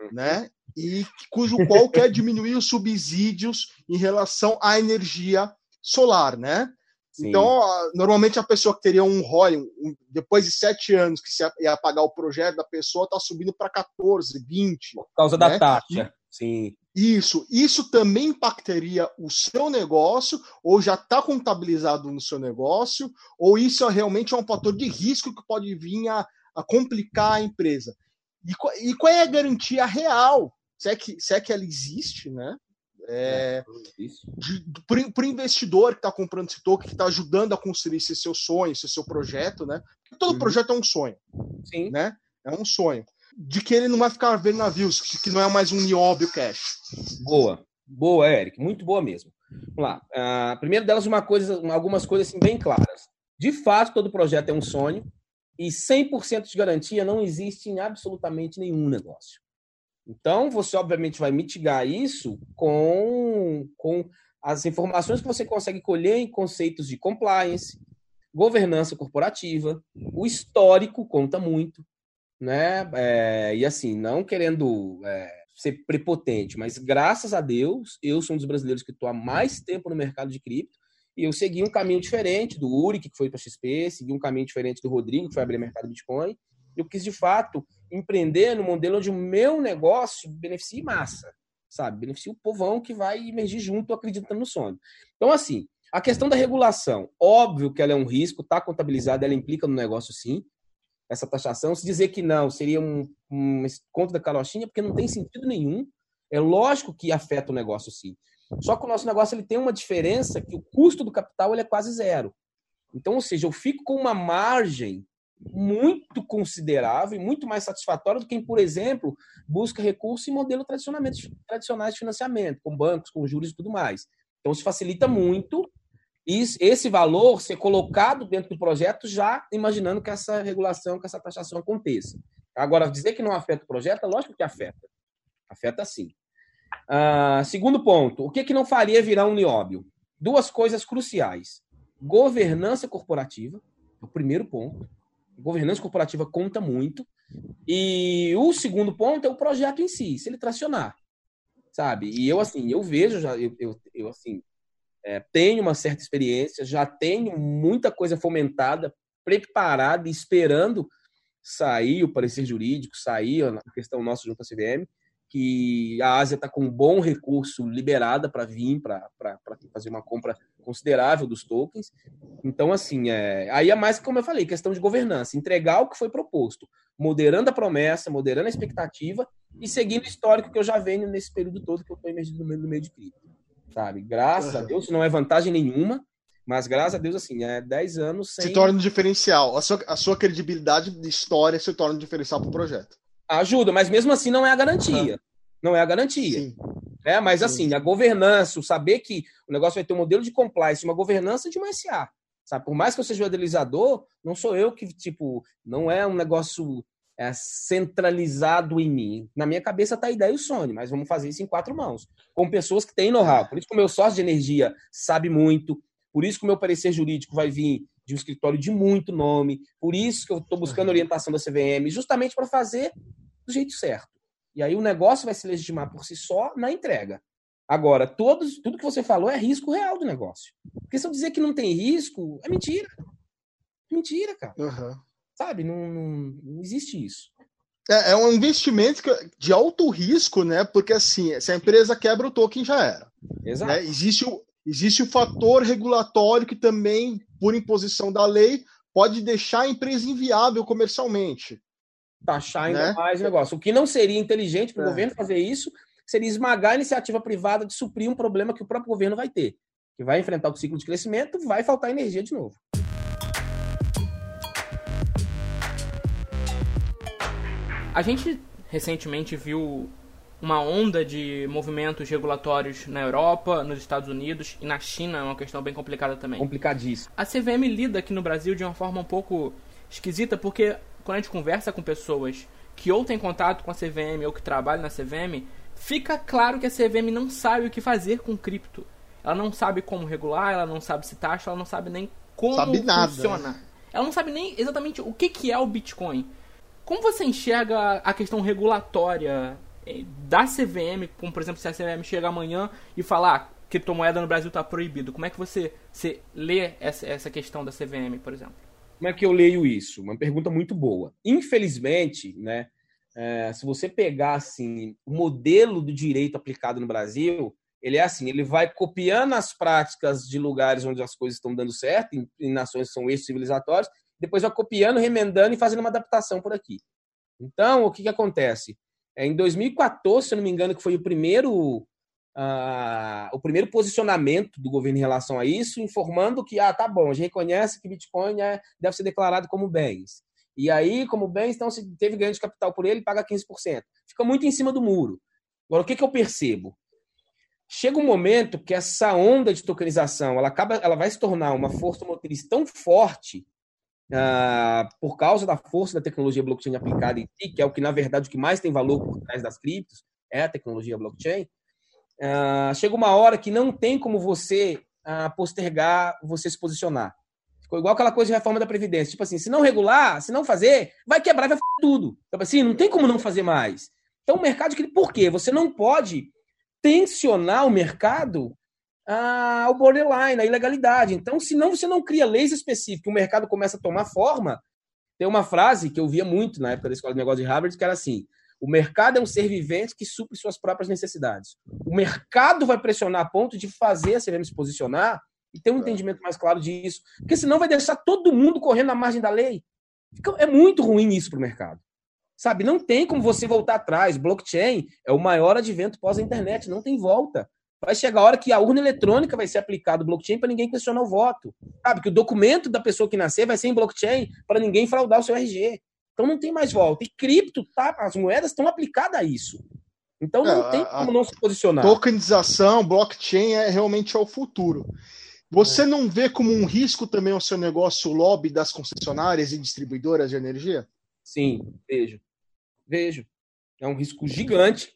uhum. né? E cujo qual quer diminuir os subsídios em relação à energia solar, né? Sim. Então, normalmente a pessoa que teria um ROI, depois de sete anos que se ia pagar o projeto da pessoa, está subindo para 14, 20. Por causa né? da taxa. Sim. Isso, isso também impactaria o seu negócio, ou já está contabilizado no seu negócio, ou isso é realmente é um fator de risco que pode vir a, a complicar a empresa. E, e, qual é a garantia real? Se é que, se é que ela existe, né? É, para o investidor que está comprando esse token, que está ajudando a construir esse seu sonho, esse seu projeto, né? Porque todo uhum. projeto é um sonho. Sim. Né? É um sonho de que ele não vai ficar vendo navios, que não é mais um nióbio cash. Boa, boa, Eric, muito boa mesmo. Vamos lá. Uh, primeiro delas, uma coisa, algumas coisas assim, bem claras. De fato, todo projeto é um sonho e 100% de garantia não existe em absolutamente nenhum negócio. Então, você obviamente vai mitigar isso com, com as informações que você consegue colher em conceitos de compliance, governança corporativa, o histórico conta muito né? É, e assim, não querendo é, ser prepotente, mas graças a Deus, eu sou um dos brasileiros que estou há mais tempo no mercado de cripto e eu segui um caminho diferente do Uri, que foi para XP, segui um caminho diferente do Rodrigo, que foi abrir mercado Bitcoin. Eu quis, de fato, empreender no modelo onde o meu negócio beneficie massa, sabe? Beneficie o povão que vai emergir junto acreditando no sonho. Então, assim, a questão da regulação, óbvio que ela é um risco, está contabilizada, ela implica no negócio sim, essa taxação. Se dizer que não seria um, um da carochinha, porque não tem sentido nenhum. É lógico que afeta o negócio sim. Só que o nosso negócio ele tem uma diferença que o custo do capital ele é quase zero. Então, ou seja, eu fico com uma margem muito considerável e muito mais satisfatória do que quem, por exemplo, busca recurso em modelo tradicionais de financiamento, com bancos, com juros e tudo mais. Então, isso facilita muito esse valor ser colocado dentro do projeto já imaginando que essa regulação, que essa taxação aconteça. Agora, dizer que não afeta o projeto, é lógico que afeta. Afeta sim. Uh, segundo ponto, o que, que não faria virar um nióbio? Duas coisas cruciais. Governança corporativa, o primeiro ponto. Governança corporativa conta muito. E o segundo ponto é o projeto em si, se ele tracionar. Sabe? E eu, assim, eu vejo, já, eu, eu, eu assim, é, tenho uma certa experiência, já tenho muita coisa fomentada, preparada, esperando sair o parecer jurídico, sair a questão nossa junto à CVM, que a Ásia está com um bom recurso liberada para vir, para fazer uma compra considerável dos tokens. Então, assim, é, aí é mais, como eu falei, questão de governança, entregar o que foi proposto, moderando a promessa, moderando a expectativa e seguindo o histórico que eu já venho nesse período todo que eu estou emergindo meio, no meio de cripto sabe? Graças uhum. a Deus, não é vantagem nenhuma, mas graças a Deus, assim, é 10 anos sem... Se torna um diferencial. A sua, a sua credibilidade de história se torna um diferencial para o projeto. Ajuda, mas mesmo assim não é a garantia. Uhum. Não é a garantia. Sim. É, mas Sim. assim, a governança, o saber que o negócio vai ter um modelo de compliance, uma governança de uma SA. Sabe? Por mais que eu seja o idealizador, não sou eu que, tipo, não é um negócio é, centralizado em mim. Na minha cabeça está a ideia e o sonho, mas vamos fazer isso em quatro mãos, com pessoas que têm know-how. Por isso que o meu sócio de energia sabe muito, por isso que o meu parecer jurídico vai vir de um escritório de muito nome, por isso que eu estou buscando orientação da CVM, justamente para fazer do jeito certo. E aí o negócio vai se legitimar por si só na entrega. Agora, todos, tudo que você falou é risco real do negócio. Porque se eu dizer que não tem risco, é mentira. Mentira, cara. Uhum. Sabe? Não, não, não existe isso. É, é, um investimento de alto risco, né? Porque assim, se a empresa quebra o token, já era. Exato. Né? Existe, o, existe o fator regulatório que também, por imposição da lei, pode deixar a empresa inviável comercialmente. Taxar ainda né? mais o negócio. O que não seria inteligente para o é. governo fazer isso seria esmagar a iniciativa privada de suprir um problema que o próprio governo vai ter. Que vai enfrentar o ciclo de crescimento, vai faltar energia de novo. A gente recentemente viu uma onda de movimentos regulatórios na Europa, nos Estados Unidos e na China, é uma questão bem complicada também. Complicadíssimo. A CVM lida aqui no Brasil de uma forma um pouco esquisita, porque quando a gente conversa com pessoas que ou têm contato com a CVM ou que trabalham na CVM, fica claro que a CVM não sabe o que fazer com cripto. Ela não sabe como regular, ela não sabe se taxa, ela não sabe nem como sabe nada. funciona. Ela não sabe nem exatamente o que, que é o Bitcoin. Como você enxerga a questão regulatória eh, da CVM, como por exemplo se a CVM chega amanhã e falar ah, criptomoeda no Brasil está proibido, como é que você, você lê essa, essa questão da CVM, por exemplo? Como é que eu leio isso? Uma pergunta muito boa. Infelizmente, né, é, se você pegar assim, o modelo do direito aplicado no Brasil, ele é assim, ele vai copiando as práticas de lugares onde as coisas estão dando certo, em, em nações que são ex-civilizatórias, depois vai copiando, remendando e fazendo uma adaptação por aqui. Então, o que, que acontece? É, em 2014, se eu não me engano, que foi o primeiro, uh, o primeiro posicionamento do governo em relação a isso, informando que, ah, tá bom, a gente reconhece que Bitcoin é, deve ser declarado como bens. E aí, como bens, então, se teve ganho de capital por ele, paga 15%. Fica muito em cima do muro. Agora, o que, que eu percebo? Chega um momento que essa onda de tokenização ela, acaba, ela vai se tornar uma força motriz tão forte Uh, por causa da força da tecnologia blockchain aplicada em si, que é o que, na verdade, o que mais tem valor por trás das criptos, é a tecnologia blockchain, uh, chega uma hora que não tem como você uh, postergar, você se posicionar. Ficou igual aquela coisa de reforma da Previdência. Tipo assim, se não regular, se não fazer, vai quebrar, vai fazer tudo. Tipo assim, não tem como não fazer mais. Então, o mercado, por quê? Você não pode tensionar o mercado ao borderline, à ilegalidade. Então, se não você não cria leis específicas, o mercado começa a tomar forma. Tem uma frase que eu via muito na época da escola de negócio de Harvard, que era assim: o mercado é um ser vivente que supre suas próprias necessidades. O mercado vai pressionar a ponto de fazer a CVM se posicionar e ter um entendimento mais claro disso. Porque senão vai deixar todo mundo correndo na margem da lei. É muito ruim isso para o mercado. Sabe, não tem como você voltar atrás. Blockchain é o maior advento pós-internet, não tem volta. Vai chegar a hora que a urna eletrônica vai ser aplicada blockchain para ninguém questionar o voto. Sabe, que o documento da pessoa que nascer vai ser em blockchain para ninguém fraudar o seu RG. Então não tem mais volta. E cripto, tá, as moedas estão aplicadas a isso. Então não é, tem como não se posicionar. Tokenização, blockchain é realmente é o futuro. Você é. não vê como um risco também o seu negócio o lobby das concessionárias e distribuidoras de energia? Sim, vejo. Vejo. É um risco gigante.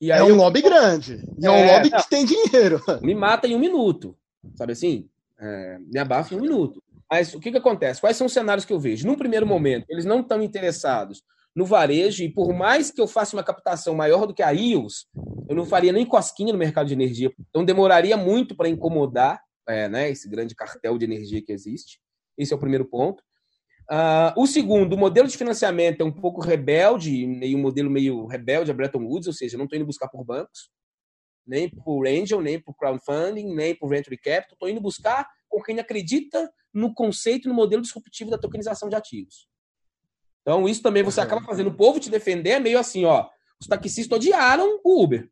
E é um eu... lobby grande. É, é um lobby não, que tem dinheiro. Me mata em um minuto. Sabe assim? É, me abafa em um minuto. Mas o que, que acontece? Quais são os cenários que eu vejo? Num primeiro momento, eles não estão interessados no varejo, e por mais que eu faça uma captação maior do que a IOS, eu não faria nem cosquinha no mercado de energia. Então demoraria muito para incomodar é, né, esse grande cartel de energia que existe. Esse é o primeiro ponto. Uh, o segundo, o modelo de financiamento é um pouco rebelde, meio um modelo meio rebelde a Bretton Woods, ou seja, não estou indo buscar por bancos, nem por angel, nem por crowdfunding, nem por venture capital, estou indo buscar com quem acredita no conceito, no modelo disruptivo da tokenização de ativos. Então, isso também você acaba fazendo o povo te defender, é meio assim, ó, os taxistas odiaram o Uber,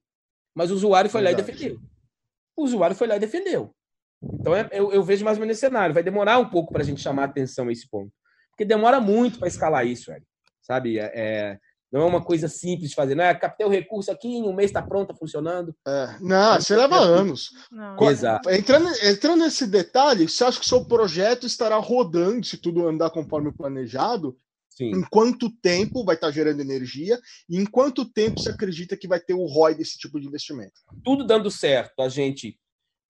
mas o usuário foi Verdade. lá e defendeu. O usuário foi lá e defendeu. Então, é, eu, eu, vejo mais ou menos esse cenário. Vai demorar um pouco para a gente chamar a atenção a esse ponto. Porque demora muito para escalar isso, velho. Sabe? É, é, não é uma coisa simples de fazer. Não é captei o recurso aqui, em um mês está pronto, tá funcionando. É, não, você leva anos. Não. Exato. Entrando, entrando nesse detalhe, você acha que o seu projeto estará rodando, se tudo andar conforme planejado? Sim. Em quanto tempo vai estar tá gerando energia? E em quanto tempo você acredita que vai ter o ROI desse tipo de investimento? Tudo dando certo, a gente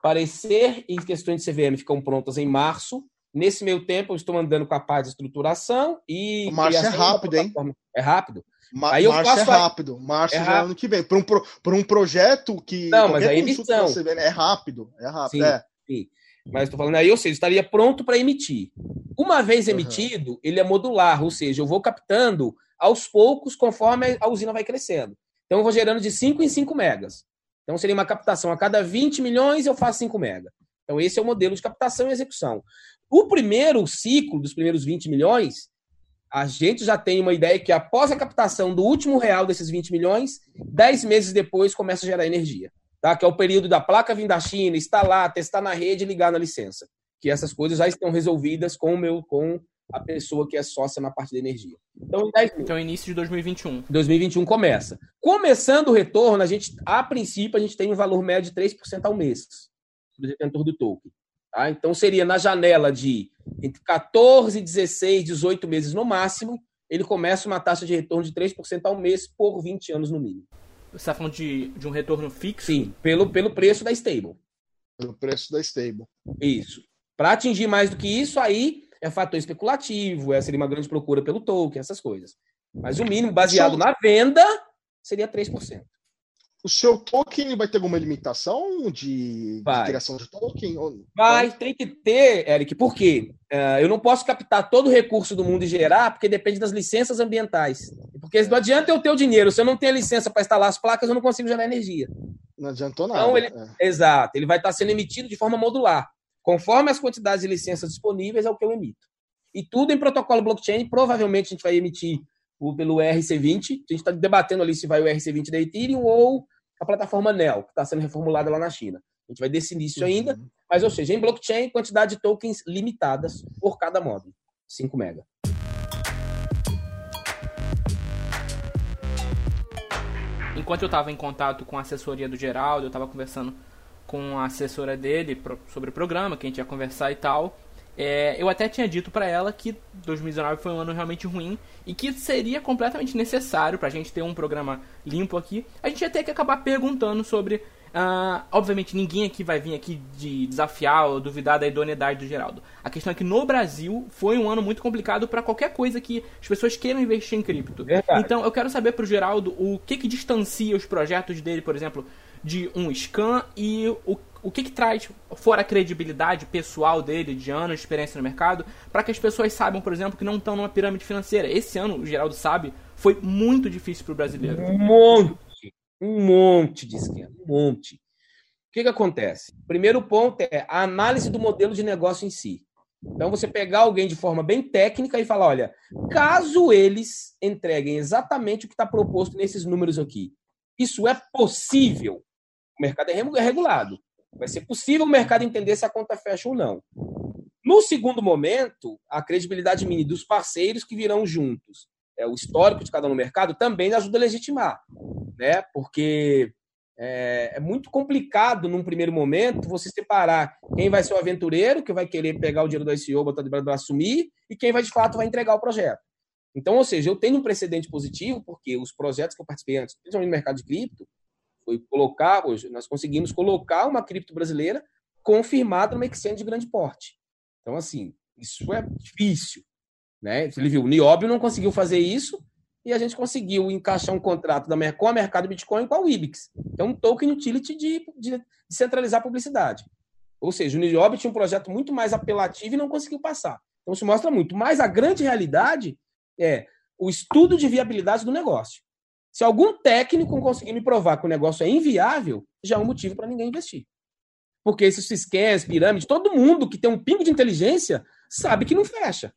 parecer e questões de CVM ficam prontas em março Nesse meio tempo, eu estou andando com a parte de estruturação e. Março é rápido, hein? É rápido. Ma aí eu março é rápido. Março é rápido. ano que vem. Para um, pro, um projeto que. Não, mas a emissão. é rápido. É rápido. Sim, é. sim. Mas estou falando aí, ou seja, estaria pronto para emitir. Uma vez emitido, uhum. ele é modular, ou seja, eu vou captando aos poucos conforme a usina vai crescendo. Então eu vou gerando de 5 em 5 megas. Então seria uma captação a cada 20 milhões eu faço 5 megas. Então esse é o modelo de captação e execução. O primeiro ciclo dos primeiros 20 milhões, a gente já tem uma ideia que após a captação do último real desses 20 milhões, 10 meses depois começa a gerar energia. Tá? Que é o período da placa vir da China, instalar, testar na rede e ligar na licença. Que essas coisas já estão resolvidas com o meu, com a pessoa que é sócia na parte da energia. Então, 10 então início de 2021. 2021 começa. Começando o retorno, a gente, a princípio, a gente tem um valor médio de 3% ao mês do detentor do token. Tá? Então, seria na janela de entre 14, 16, 18 meses no máximo, ele começa uma taxa de retorno de 3% ao mês por 20 anos no mínimo. Você está falando de, de um retorno fixo? Sim, pelo, pelo preço da stable. Pelo preço da stable. Isso. Para atingir mais do que isso, aí é fator especulativo, é, seria uma grande procura pelo token, essas coisas. Mas o mínimo baseado na venda seria 3% o seu token vai ter alguma limitação de, de criação de token? Vai, tem que ter, Eric. Por quê? Uh, eu não posso captar todo o recurso do mundo e gerar, porque depende das licenças ambientais. Porque não adianta eu ter o dinheiro. Se eu não tenho licença para instalar as placas, eu não consigo gerar energia. Não adiantou nada. Então, ele, é. Exato. Ele vai estar sendo emitido de forma modular. Conforme as quantidades de licenças disponíveis, é o que eu emito. E tudo em protocolo blockchain. Provavelmente a gente vai emitir pelo RC20. A gente está debatendo ali se vai o RC20 da Ethereum ou a plataforma NEL, que está sendo reformulada lá na China. A gente vai decidir isso ainda, uhum. mas, ou seja, em blockchain, quantidade de tokens limitadas por cada módulo. 5 mega. Enquanto eu estava em contato com a assessoria do Geraldo, eu estava conversando com a assessora dele sobre o programa, que a gente ia conversar e tal. É, eu até tinha dito para ela que 2019 foi um ano realmente ruim e que seria completamente necessário para a gente ter um programa limpo aqui. A gente ia ter que acabar perguntando sobre Uh, obviamente, ninguém aqui vai vir aqui de desafiar ou duvidar da idoneidade do Geraldo. A questão é que no Brasil foi um ano muito complicado para qualquer coisa que as pessoas queiram investir em cripto. Verdade. Então, eu quero saber pro Geraldo o que que distancia os projetos dele, por exemplo, de um scan e o, o que que traz, fora a credibilidade pessoal dele, de anos de experiência no mercado, para que as pessoas saibam, por exemplo, que não estão numa pirâmide financeira. Esse ano, o Geraldo sabe, foi muito difícil para o brasileiro. Um monte um monte de esquema, um monte. O que, que acontece? Primeiro ponto é a análise do modelo de negócio em si. Então, você pegar alguém de forma bem técnica e falar: olha, caso eles entreguem exatamente o que está proposto nesses números aqui, isso é possível? O mercado é regulado. Vai ser possível o mercado entender se a conta fecha ou não. No segundo momento, a credibilidade mini dos parceiros que virão juntos é, o histórico de cada um no mercado também ajuda a legitimar, né? Porque é, é, muito complicado num primeiro momento você separar quem vai ser o aventureiro, que vai querer pegar o dinheiro do ICO, botar de para assumir, e quem vai de fato vai entregar o projeto. Então, ou seja, eu tenho um precedente positivo, porque os projetos que eu participei antes, principalmente no mercado de cripto, foi colocar, nós conseguimos colocar uma cripto brasileira confirmada numa exchange de grande porte. Então, assim, isso é difícil. Né? Ele viu, o Nióbio não conseguiu fazer isso e a gente conseguiu encaixar um contrato da, com a mercado Bitcoin com a Wibix. É um token utility de, de, de centralizar a publicidade. Ou seja, o Nióbio tinha um projeto muito mais apelativo e não conseguiu passar. Então se mostra muito. Mas a grande realidade é o estudo de viabilidade do negócio. Se algum técnico conseguir me provar que o negócio é inviável, já é um motivo para ninguém investir. Porque esses scans, pirâmides, todo mundo que tem um pingo de inteligência sabe que não fecha.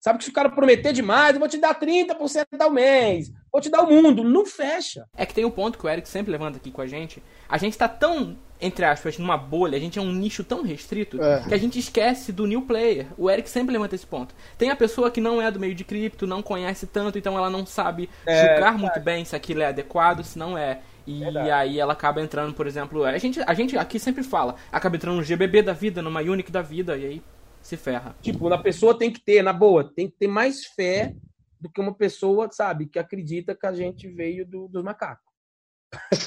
Sabe que se o cara prometer demais, eu vou te dar 30% ao mês, vou te dar o mundo. Não fecha. É que tem um ponto que o Eric sempre levanta aqui com a gente. A gente tá tão, entre aspas, numa bolha, a gente é um nicho tão restrito é. que a gente esquece do new player. O Eric sempre levanta esse ponto. Tem a pessoa que não é do meio de cripto, não conhece tanto, então ela não sabe é, julgar muito bem se aquilo é adequado, se não é. E Verdade. aí ela acaba entrando, por exemplo, a gente, a gente aqui sempre fala, acaba entrando no GBB da vida, numa Unique da vida, e aí se ferra. Tipo, a pessoa tem que ter, na boa, tem que ter mais fé do que uma pessoa, sabe, que acredita que a gente veio do, dos macacos.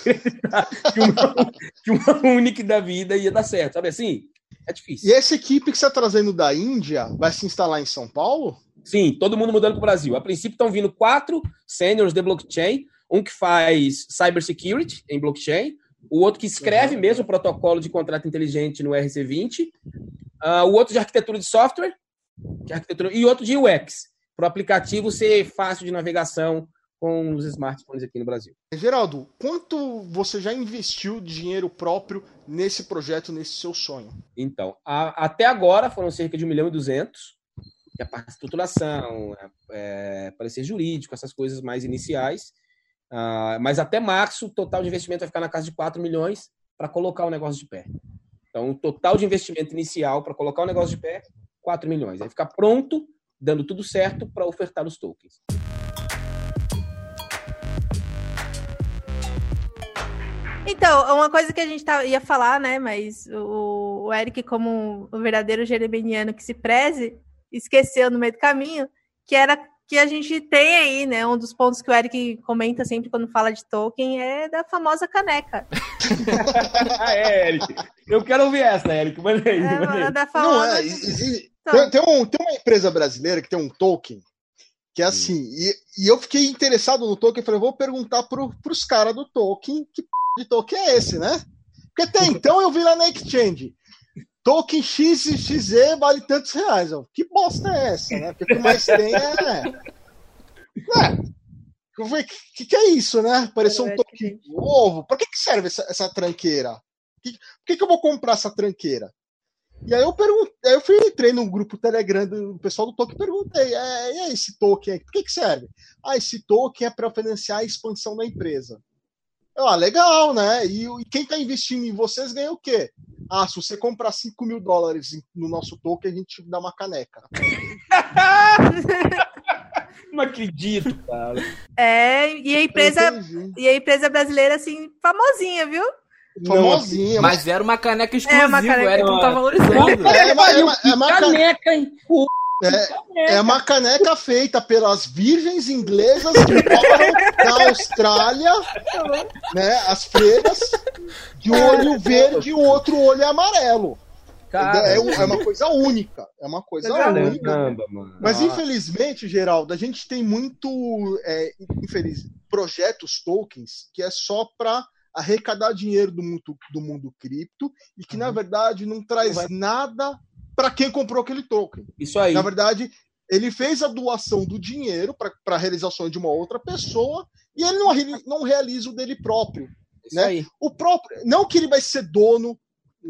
que, uma, que uma única da vida ia dar certo, sabe assim? É difícil. E essa equipe que você está trazendo da Índia vai se instalar em São Paulo? Sim, todo mundo mudando para o Brasil. A princípio estão vindo quatro seniors de blockchain, um que faz cybersecurity em blockchain, o outro que escreve uhum. mesmo o protocolo de contrato inteligente no RC20, Uh, o outro de arquitetura de software, de arquitetura, e outro de UX, para o aplicativo ser fácil de navegação com os smartphones aqui no Brasil. Geraldo, quanto você já investiu dinheiro próprio nesse projeto, nesse seu sonho? Então, a, até agora foram cerca de 1 milhão e 200, que é a parte de estruturação, é, é, parecer jurídico, essas coisas mais iniciais. Uh, mas até março, o total de investimento vai ficar na casa de 4 milhões para colocar o negócio de pé. Então, o total de investimento inicial para colocar o negócio de pé, 4 milhões. Aí ficar pronto, dando tudo certo para ofertar os tokens. Então, uma coisa que a gente tá, ia falar, né, mas o, o Eric, como o verdadeiro jeremeniano que se preze, esqueceu no meio do caminho, que era que a gente tem aí, né? Um dos pontos que o Eric comenta sempre quando fala de Tolkien é da famosa caneca. é, Eric. Eu quero ouvir essa, Eric. Manda aí. É, Da famosa... Não, é, tem, tem, um, tem uma empresa brasileira que tem um Tolkien que é assim, e, e, eu fiquei interessado no Tolkien, falei, vou perguntar pro, pros caras do Tolkien que p de Tolkien é esse, né? Porque até então eu vi lá na Exchange, token X e XZ vale tantos reais. Ó. Que bosta é essa, né? Porque o que mais tem é. O é, que, que é isso, né? Pareceu um token novo. Pra que, que serve essa, essa tranqueira? Que, por que, que eu vou comprar essa tranqueira? E aí eu perguntei, aí eu fui, entrei num grupo Telegram do pessoal do token e perguntei, é, e é esse token aí, por que, que serve? Ah, esse token é para financiar a expansão da empresa. Eu, ah, legal, né? E, e quem está investindo em vocês ganha o quê? Ah, se você comprar 5 mil dólares no nosso token, a gente dá uma caneca. Não acredito, cara. É, e a empresa, e a empresa brasileira, assim, famosinha, viu? Famosinha. Mas era uma caneca exclusiva, é uma caneca... o Eric não tá valorizando. É, é, uma, é, uma, é uma caneca, hein? É, é uma caneca feita pelas virgens inglesas que moram na Austrália, né? As freiras, de olho verde e o outro olho amarelo. Cara, é, é, uma coisa única. É uma coisa caramba, única. mano. Mas infelizmente, Geraldo, a gente tem muito é, infeliz, projetos tokens que é só para arrecadar dinheiro do mundo, do mundo cripto e que, na Uhum. verdade, não traz Vai- nada para quem comprou aquele token. Isso aí. Na verdade, ele fez a doação do dinheiro para a realização de uma outra pessoa e ele não, não realiza o dele próprio. Isso né? aí. O próprio, não que ele vai ser dono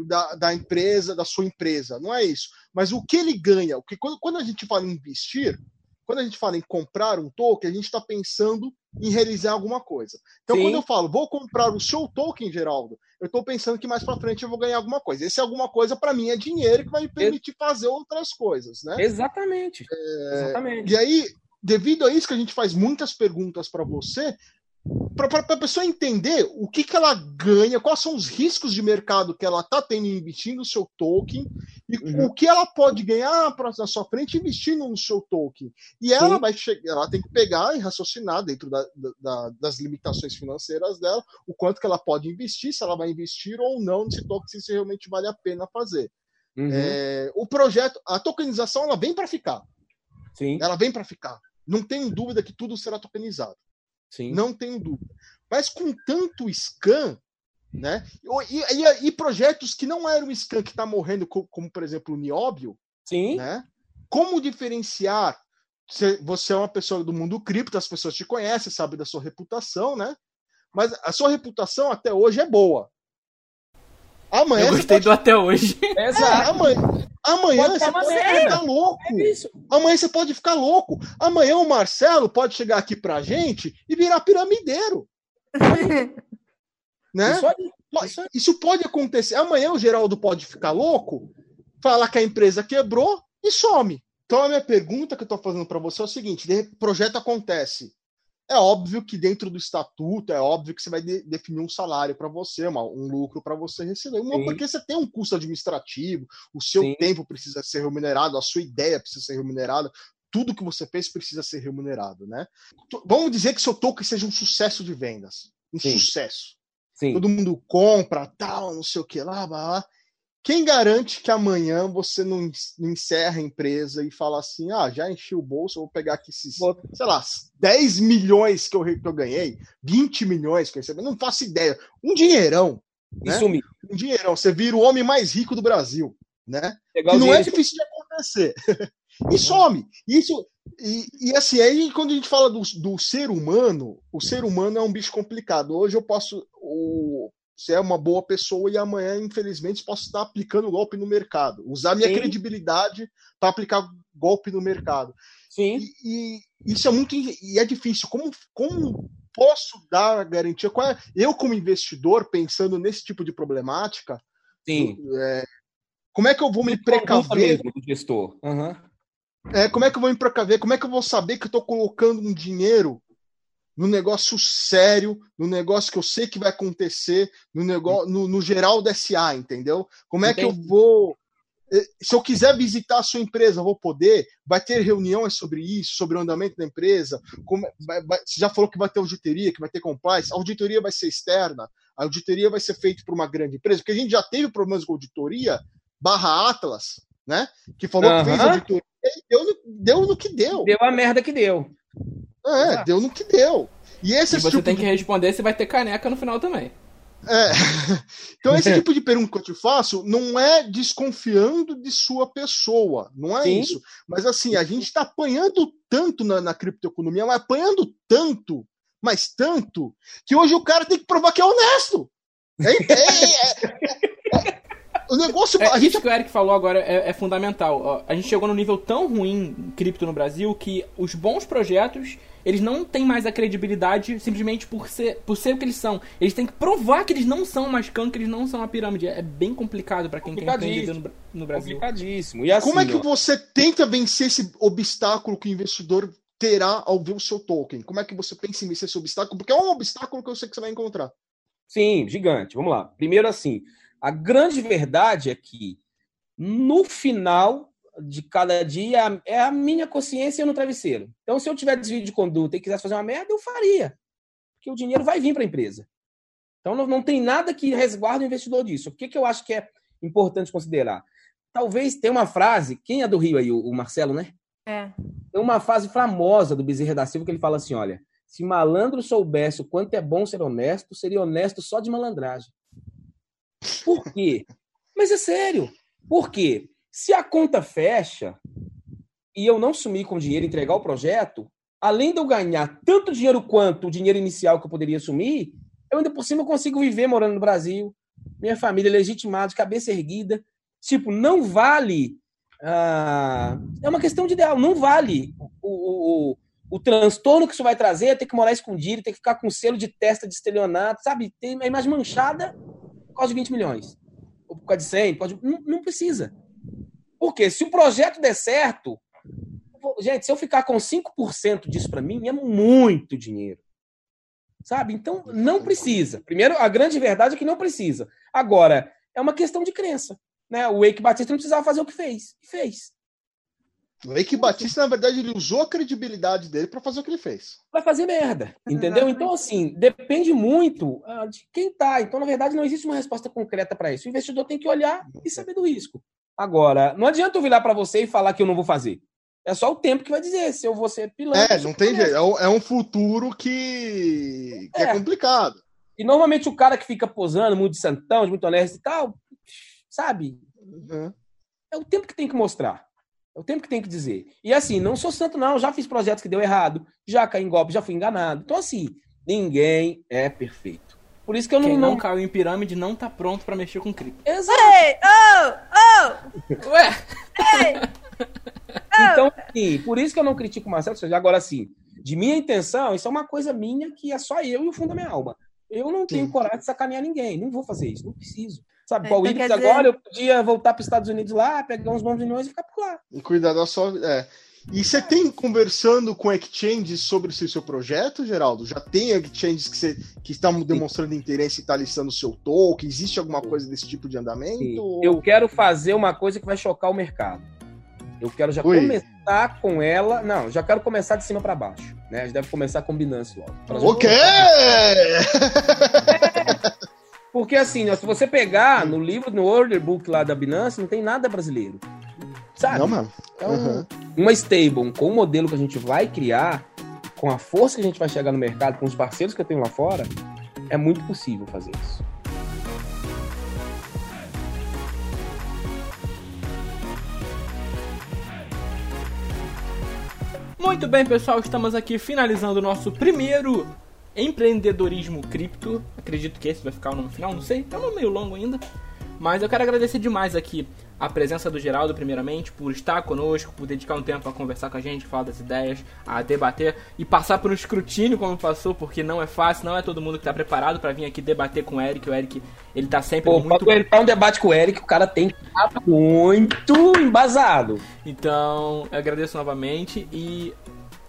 da, da empresa, da sua empresa, não é isso. Mas o que ele ganha, o que quando, quando a gente fala em investir, quando a gente fala em comprar um token, a gente está pensando em realizar alguma coisa. Então, Sim. quando eu falo, vou comprar o seu token, Geraldo, eu estou pensando que mais para frente eu vou ganhar alguma coisa. Esse alguma coisa, para mim, é dinheiro que vai me permitir fazer outras coisas, né? Exatamente. Exatamente. E aí, devido a isso que a gente faz muitas perguntas para você, para a pessoa entender o que, que ela ganha, quais são os riscos de mercado que ela está tendo investindo no seu token e Uhum. o que ela pode ganhar pra, na sua frente investindo no seu token. E ela Sim. vai chegar, ela tem que pegar e raciocinar dentro da- da- da- das limitações financeiras dela o quanto que ela pode investir, se ela vai investir ou não nesse token, se isso realmente vale a pena fazer. Uhum. É, o projeto, a tokenização, ela vem para ficar. Sim, Ela vem para ficar. Não tenho dúvida que tudo será tokenizado. Sim. Não tenho dúvida. Mas com tanto scan, né? E, e- e projetos que não eram scan que está morrendo, co- como, por exemplo o Nióbio, Sim. né? Como diferenciar? Você, você é uma pessoa do mundo cripto, as pessoas te conhecem, sabem da sua reputação, né? Mas a sua reputação até hoje é boa. Amanhã Eu você gostei pode... do até hoje. É, Exato. amanhã, amanhã Pode você pode ficar louco. É isso. Amanhã você pode ficar louco. Amanhã o Marcelo pode chegar aqui pra gente e virar piramideiro. Né? Isso aí. Isso aí. Isso pode acontecer. Amanhã o Geraldo pode ficar louco, falar que a empresa quebrou e some. Então a minha pergunta que eu estou fazendo para você é o seguinte: de projeto acontece. É óbvio que dentro do estatuto, é óbvio que você vai de- definir um salário para você, uma- um lucro para você receber. Uma- Sim. porque você tem um custo administrativo, o seu Sim. tempo precisa ser remunerado, a sua ideia precisa ser remunerada, tudo que você fez precisa ser remunerado, né? Vamos dizer que seu token seja um sucesso de vendas. Um Sim. sucesso Sim. todo mundo compra, tal, não sei o que lá, blá, blá. Quem garante que amanhã você não, en- não encerra a empresa e fala assim, ah, já enchi o bolso, vou pegar aqui esses, sei lá, 10 milhões que eu, que eu ganhei, 20 milhões que eu recebi, não faço ideia. Um dinheirão, né? Isso um dinheirão. Você vira o homem mais rico do Brasil, né? Pegar que não é dinheiro- difícil de acontecer. e some. Isso, e, e assim, aí quando a gente fala do, do ser humano, o ser humano é um bicho complicado. Hoje eu posso. O, ser uma boa pessoa e amanhã, infelizmente, posso estar aplicando golpe no mercado. Usar minha Sim. credibilidade para aplicar golpe no mercado. Sim. E, e isso é muito e é difícil. Como, como posso dar a garantia? Qual é, eu, como investidor, pensando nesse tipo de problemática, Sim. é, como é que eu vou me Conduta precaver? mesmo gestor. Aham. É, como é que eu vou me precaver? Como é que eu vou saber que eu estou colocando um dinheiro no negócio sério, no negócio que eu sei que vai acontecer, no negócio, no, no geral da SA, entendeu? Como é que eu vou. eh, Se eu quiser visitar a sua empresa, eu vou poder? Vai ter reuniões sobre isso, sobre o andamento da empresa? Como é- vai- vai- você já falou que vai ter auditoria, que vai ter compliance. A auditoria vai ser externa, a auditoria vai ser feita por uma grande empresa, porque a gente já teve problemas com auditoria, barra Atlas, né? Que falou que fez auditoria e deu deu no que deu. Deu a merda que deu. É, Exato. deu no que deu. E esse E você tipo tem de- que responder se vai ter caneca no final também. É. Então, esse tipo de pergunta que eu te faço não é desconfiando de sua pessoa, não é Sim. isso. Mas assim, a gente está apanhando tanto na, na criptoeconomia, mas apanhando tanto, mas tanto, que hoje o cara tem que provar que é honesto. É, é- é- é- o negócio. É, a gente isso que o Eric falou agora é, é fundamental. A gente chegou num nível tão ruim em cripto no Brasil que os bons projetos eles não têm mais a credibilidade simplesmente por ser, por ser o que eles são. Eles têm que provar que eles não são uma scam, que eles não são uma pirâmide. É bem complicado pra quem quer empreender no, no Brasil. Complicadíssimo. E assim, Como é que ó, você tenta vencer esse obstáculo que o investidor terá ao ver o seu token? Como é que você pensa em vencer esse obstáculo? Porque é um obstáculo que eu sei que você vai encontrar. Sim, gigante. Vamos lá. Primeiro, assim, a grande verdade é que no final de cada dia é a minha consciência no travesseiro. Então, se eu tiver desvio de conduta e quisesse fazer uma merda, eu faria. Porque o dinheiro vai vir para a empresa. Então, não, não tem nada que resguarde o investidor disso. O que, que eu acho que é importante considerar? Talvez tenha uma frase, quem é do Rio aí, o, o Marcelo, né? É. Tem uma frase famosa do Bezerra da Silva que ele fala assim: olha, se malandro soubesse o quanto é bom ser honesto, seria honesto só de malandragem. Por quê? Mas é sério. Por quê? Se a conta fecha e eu não sumir com dinheiro entregar o projeto, além de eu ganhar tanto dinheiro quanto o dinheiro inicial que eu poderia assumir, eu ainda por cima consigo viver morando no Brasil, minha família legitimada, de cabeça erguida. Tipo, não vale. Ah, é uma questão de ideal, não vale o, o, o, transtorno que isso vai trazer, ter que morar escondido, ter que ficar com selo de testa de estelionato, sabe? Ter a imagem manchada causa de 20 milhões. Ou por causa de 100, por causa de... Não, não precisa. Porque se o projeto der certo, gente, se eu ficar com 5% disso para mim, é muito dinheiro. Sabe? Então, não precisa. Primeiro, a grande verdade é que não precisa. Agora, é uma questão de crença. Né? O Eike Batista não precisava fazer o que fez. E fez. O Eike Batista, na verdade, ele usou a credibilidade dele para fazer o que ele fez. Para fazer merda. Entendeu? Então, assim, depende muito uh, de quem tá. Então, na verdade, não existe uma resposta concreta para isso. O investidor tem que olhar e saber do risco. Agora, não adianta eu virar para você e falar que eu não vou fazer. É só o tempo que vai dizer se eu vou ser pilantra. É, não tem jeito. É um futuro que, que é. é. complicado. E normalmente o cara que fica posando, muito de santão, muito honesto e tal, sabe? Uhum. É o tempo que tem que mostrar. É o tempo que tem que dizer. E assim, não sou santo, não. Já fiz projetos que deu errado, já caí em golpe, já fui enganado. Então, assim, ninguém é perfeito. Por isso que eu não. Quem não, não caiu em pirâmide não tá pronto para mexer com cripto. Exato. Ei, oh, oh. Ué. Ei. Então, sim, por isso que eu não critico o Marcelo. Agora, assim, de minha intenção, isso é uma coisa minha que é só eu e o fundo da minha alma. Eu não tenho sim. coragem de sacanear ninguém. Não vou fazer isso, não preciso. Sabe, é, qual então, dizer... agora eu podia voltar para os Estados Unidos lá, pegar uns bons milhões e ficar por lá. E cuidar da sua. É. E você tem conversando com exchanges sobre esse seu projeto, Geraldo? Já tem exchanges que, você, que estão demonstrando interesse e está listando o seu token? Existe alguma coisa desse tipo de andamento? Eu quero fazer uma coisa que vai chocar o mercado. Eu quero já Oi. começar com ela. Não, já quero começar de cima para baixo. Né? A gente deve começar com Binance logo. O quê? Porque assim, se você pegar no livro, no order book lá da Binance, não tem nada brasileiro. Sabe? Não, mano. Então, uhum. uma stable com o modelo que a gente vai criar, com a força que a gente vai chegar no mercado, com os parceiros que eu tenho lá fora, é muito possível fazer isso. Muito bem, pessoal, estamos aqui finalizando o nosso primeiro empreendedorismo cripto. Acredito que esse vai ficar o nome final, não sei, tá um meio longo ainda. Mas eu quero agradecer demais aqui a presença do Geraldo, primeiramente, por estar conosco, por dedicar um tempo a conversar com a gente, falar das ideias, a debater e passar por um escrutínio como passou, porque não é fácil, não é todo mundo que está preparado para vir aqui debater com o Eric. O Eric, ele tá sempre Pô, muito... Pra um debate com o Eric, o cara tem que estar muito embasado. Então, eu agradeço novamente e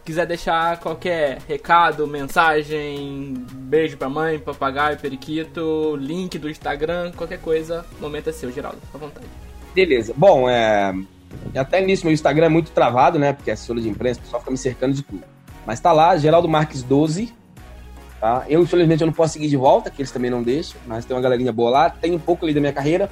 quiser deixar qualquer recado, mensagem, beijo pra mãe, papagaio, periquito, link do Instagram, qualquer coisa, o momento é seu, Geraldo, à vontade. Beleza. Bom, é... até nisso meu Instagram é muito travado, né? Porque é assessora de imprensa, o pessoal fica me cercando de tudo. Mas tá lá, Geraldo Marques 12. Tá? Eu, infelizmente, eu não posso seguir de volta, que eles também não deixam, mas tem uma galerinha boa lá. Tem um pouco ali da minha carreira.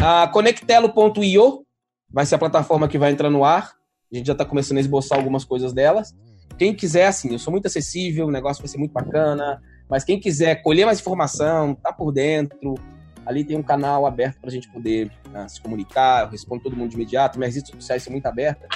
Ah, Conectelo.io vai ser a plataforma que vai entrar no ar. A gente já tá começando a esboçar algumas coisas delas. Quem quiser, assim, eu sou muito acessível, o negócio vai ser muito bacana. Mas quem quiser colher mais informação, tá por dentro, Ali tem um canal aberto para a gente poder uh, se comunicar, eu respondo todo mundo de imediato, minhas redes sociais são muito abertas.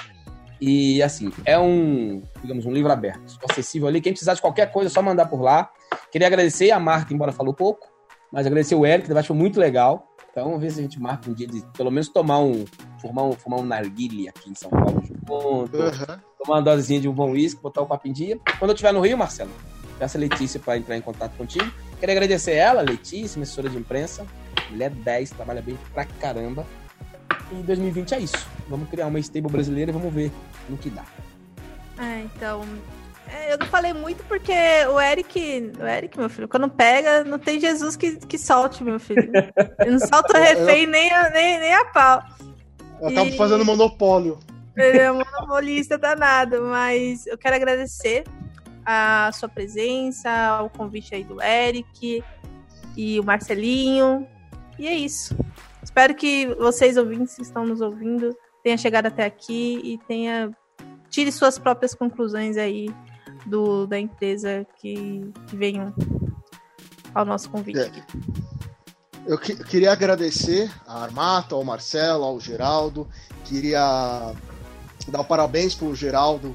E assim, é um, digamos, um livro aberto, acessível ali. Quem precisar de qualquer coisa, é só mandar por lá. Queria agradecer a Marta, embora falou pouco, mas agradecer o Eric, que debate foi muito legal. Então, vamos ver se a gente marca um dia de pelo menos tomar um. Formar um, formar um narguile aqui em São Paulo junto. Uhum. Tomar uma dosezinha de um bom uísque, botar o papo em dia. Quando eu estiver no Rio, Marcelo, peça a Letícia para entrar em contato contigo. Queria agradecer ela, Letícia, minha assessora de imprensa. Mulher 10, trabalha bem pra caramba. E 2020 é isso. Vamos criar uma stable brasileira e vamos ver no que dá. É, então. É, eu não falei muito porque o Eric, o Eric, meu filho, quando pega, não tem Jesus que, que solte, meu filho. Ele não solta refém nem, a, nem, nem a pau. Ela tá fazendo monopólio. Ele é um monopolista danado, mas eu quero agradecer a sua presença, o convite aí do Eric e o Marcelinho. E é isso. Espero que vocês ouvintes que estão nos ouvindo tenham chegado até aqui e tenha tire suas próprias conclusões aí do, da empresa que, que venham ao nosso convite. É. Eu, que, eu queria agradecer a Armata, ao Marcelo, ao Geraldo. Queria dar parabéns pro Geraldo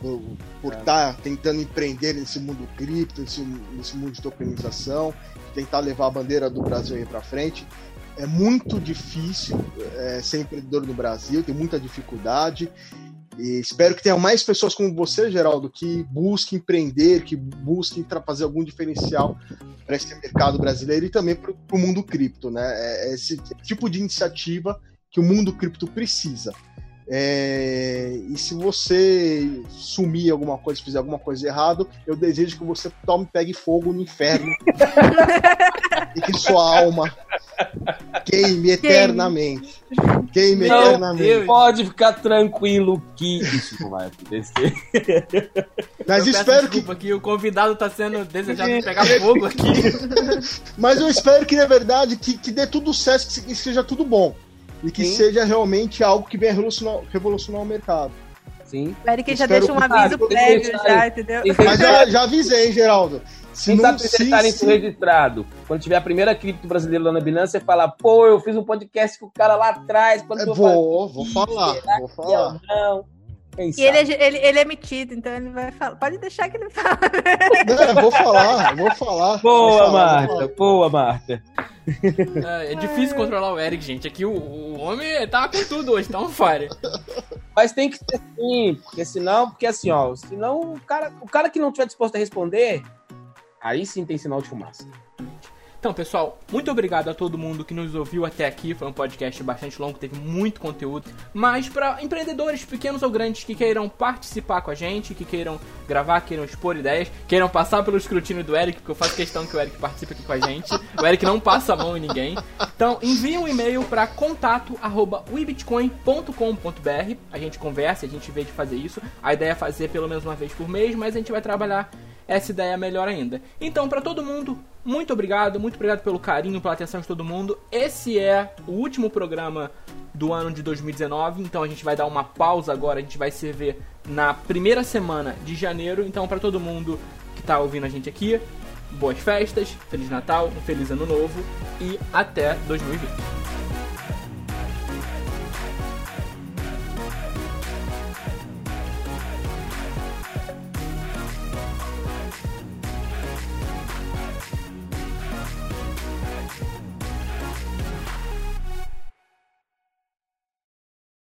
por, por estar é. tá tentando empreender nesse mundo cripto, nesse, nesse mundo de tokenização, tentar levar a bandeira do Brasil aí para frente. É muito difícil é, ser empreendedor no Brasil, tem muita dificuldade. E espero que tenha mais pessoas como você, Geraldo, que busquem empreender, que busquem fazer algum diferencial para esse mercado brasileiro e também para o mundo cripto, né? É, é esse tipo de iniciativa que o mundo cripto precisa. É, e se você sumir alguma coisa, fizer alguma coisa errado, eu desejo que você tome pegue fogo no inferno e que sua alma queime eternamente. Queime não, eternamente. Pode ficar tranquilo que isso não vai acontecer. Mas eu espero que... que o convidado está sendo desejado de pegar fogo aqui. Mas eu espero que, na verdade, que, que dê tudo certo, que seja tudo bom e que Sim. seja realmente algo que venha revolucionar, revolucionar o mercado. Sim. O Eric já deixa um aviso prévio, já, entendeu? Mas já, já avisei, Geraldo. Se Quem não, sabe estarem se... registrado. Quando tiver a primeira cripto brasileira lá na Binance, você fala, pô, eu fiz um podcast com o cara lá atrás. Quando é, vou, vou falar, vou falar. Não. Quem e ele é, ele, ele é metido, então ele vai falar. Pode deixar que ele fale. Não, vou falar, vou falar. Boa, vou falar, Marta, boa, Marta. É, é difícil controlar o Eric, gente. Aqui o, o homem tá com tudo hoje, tá um fire. Mas tem que ser assim, porque senão, porque assim, ó, senão o cara, o cara que não tiver disposto a responder, aí sim tem sinal de fumaça. Então, pessoal, muito obrigado a todo mundo que nos ouviu até aqui. Foi um podcast bastante longo, teve muito conteúdo. Mas para empreendedores pequenos ou grandes que queiram participar com a gente, que queiram gravar, queiram expor ideias, queiram passar pelo escrutínio do Eric, porque eu faço questão que o Eric participe aqui com a gente. O Eric não passa a mão em ninguém. Então, envie um e-mail para contato@webitcoin.com.br. A gente conversa, a gente vê de fazer isso. A ideia é fazer pelo menos uma vez por mês, mas a gente vai trabalhar essa ideia é melhor ainda. Então, para todo mundo, muito obrigado, muito obrigado pelo carinho, pela atenção de todo mundo. Esse é o último programa do ano de 2019, então a gente vai dar uma pausa agora, a gente vai se ver na primeira semana de janeiro. Então, para todo mundo que está ouvindo a gente aqui, boas festas, Feliz Natal, um Feliz Ano Novo e até 2020.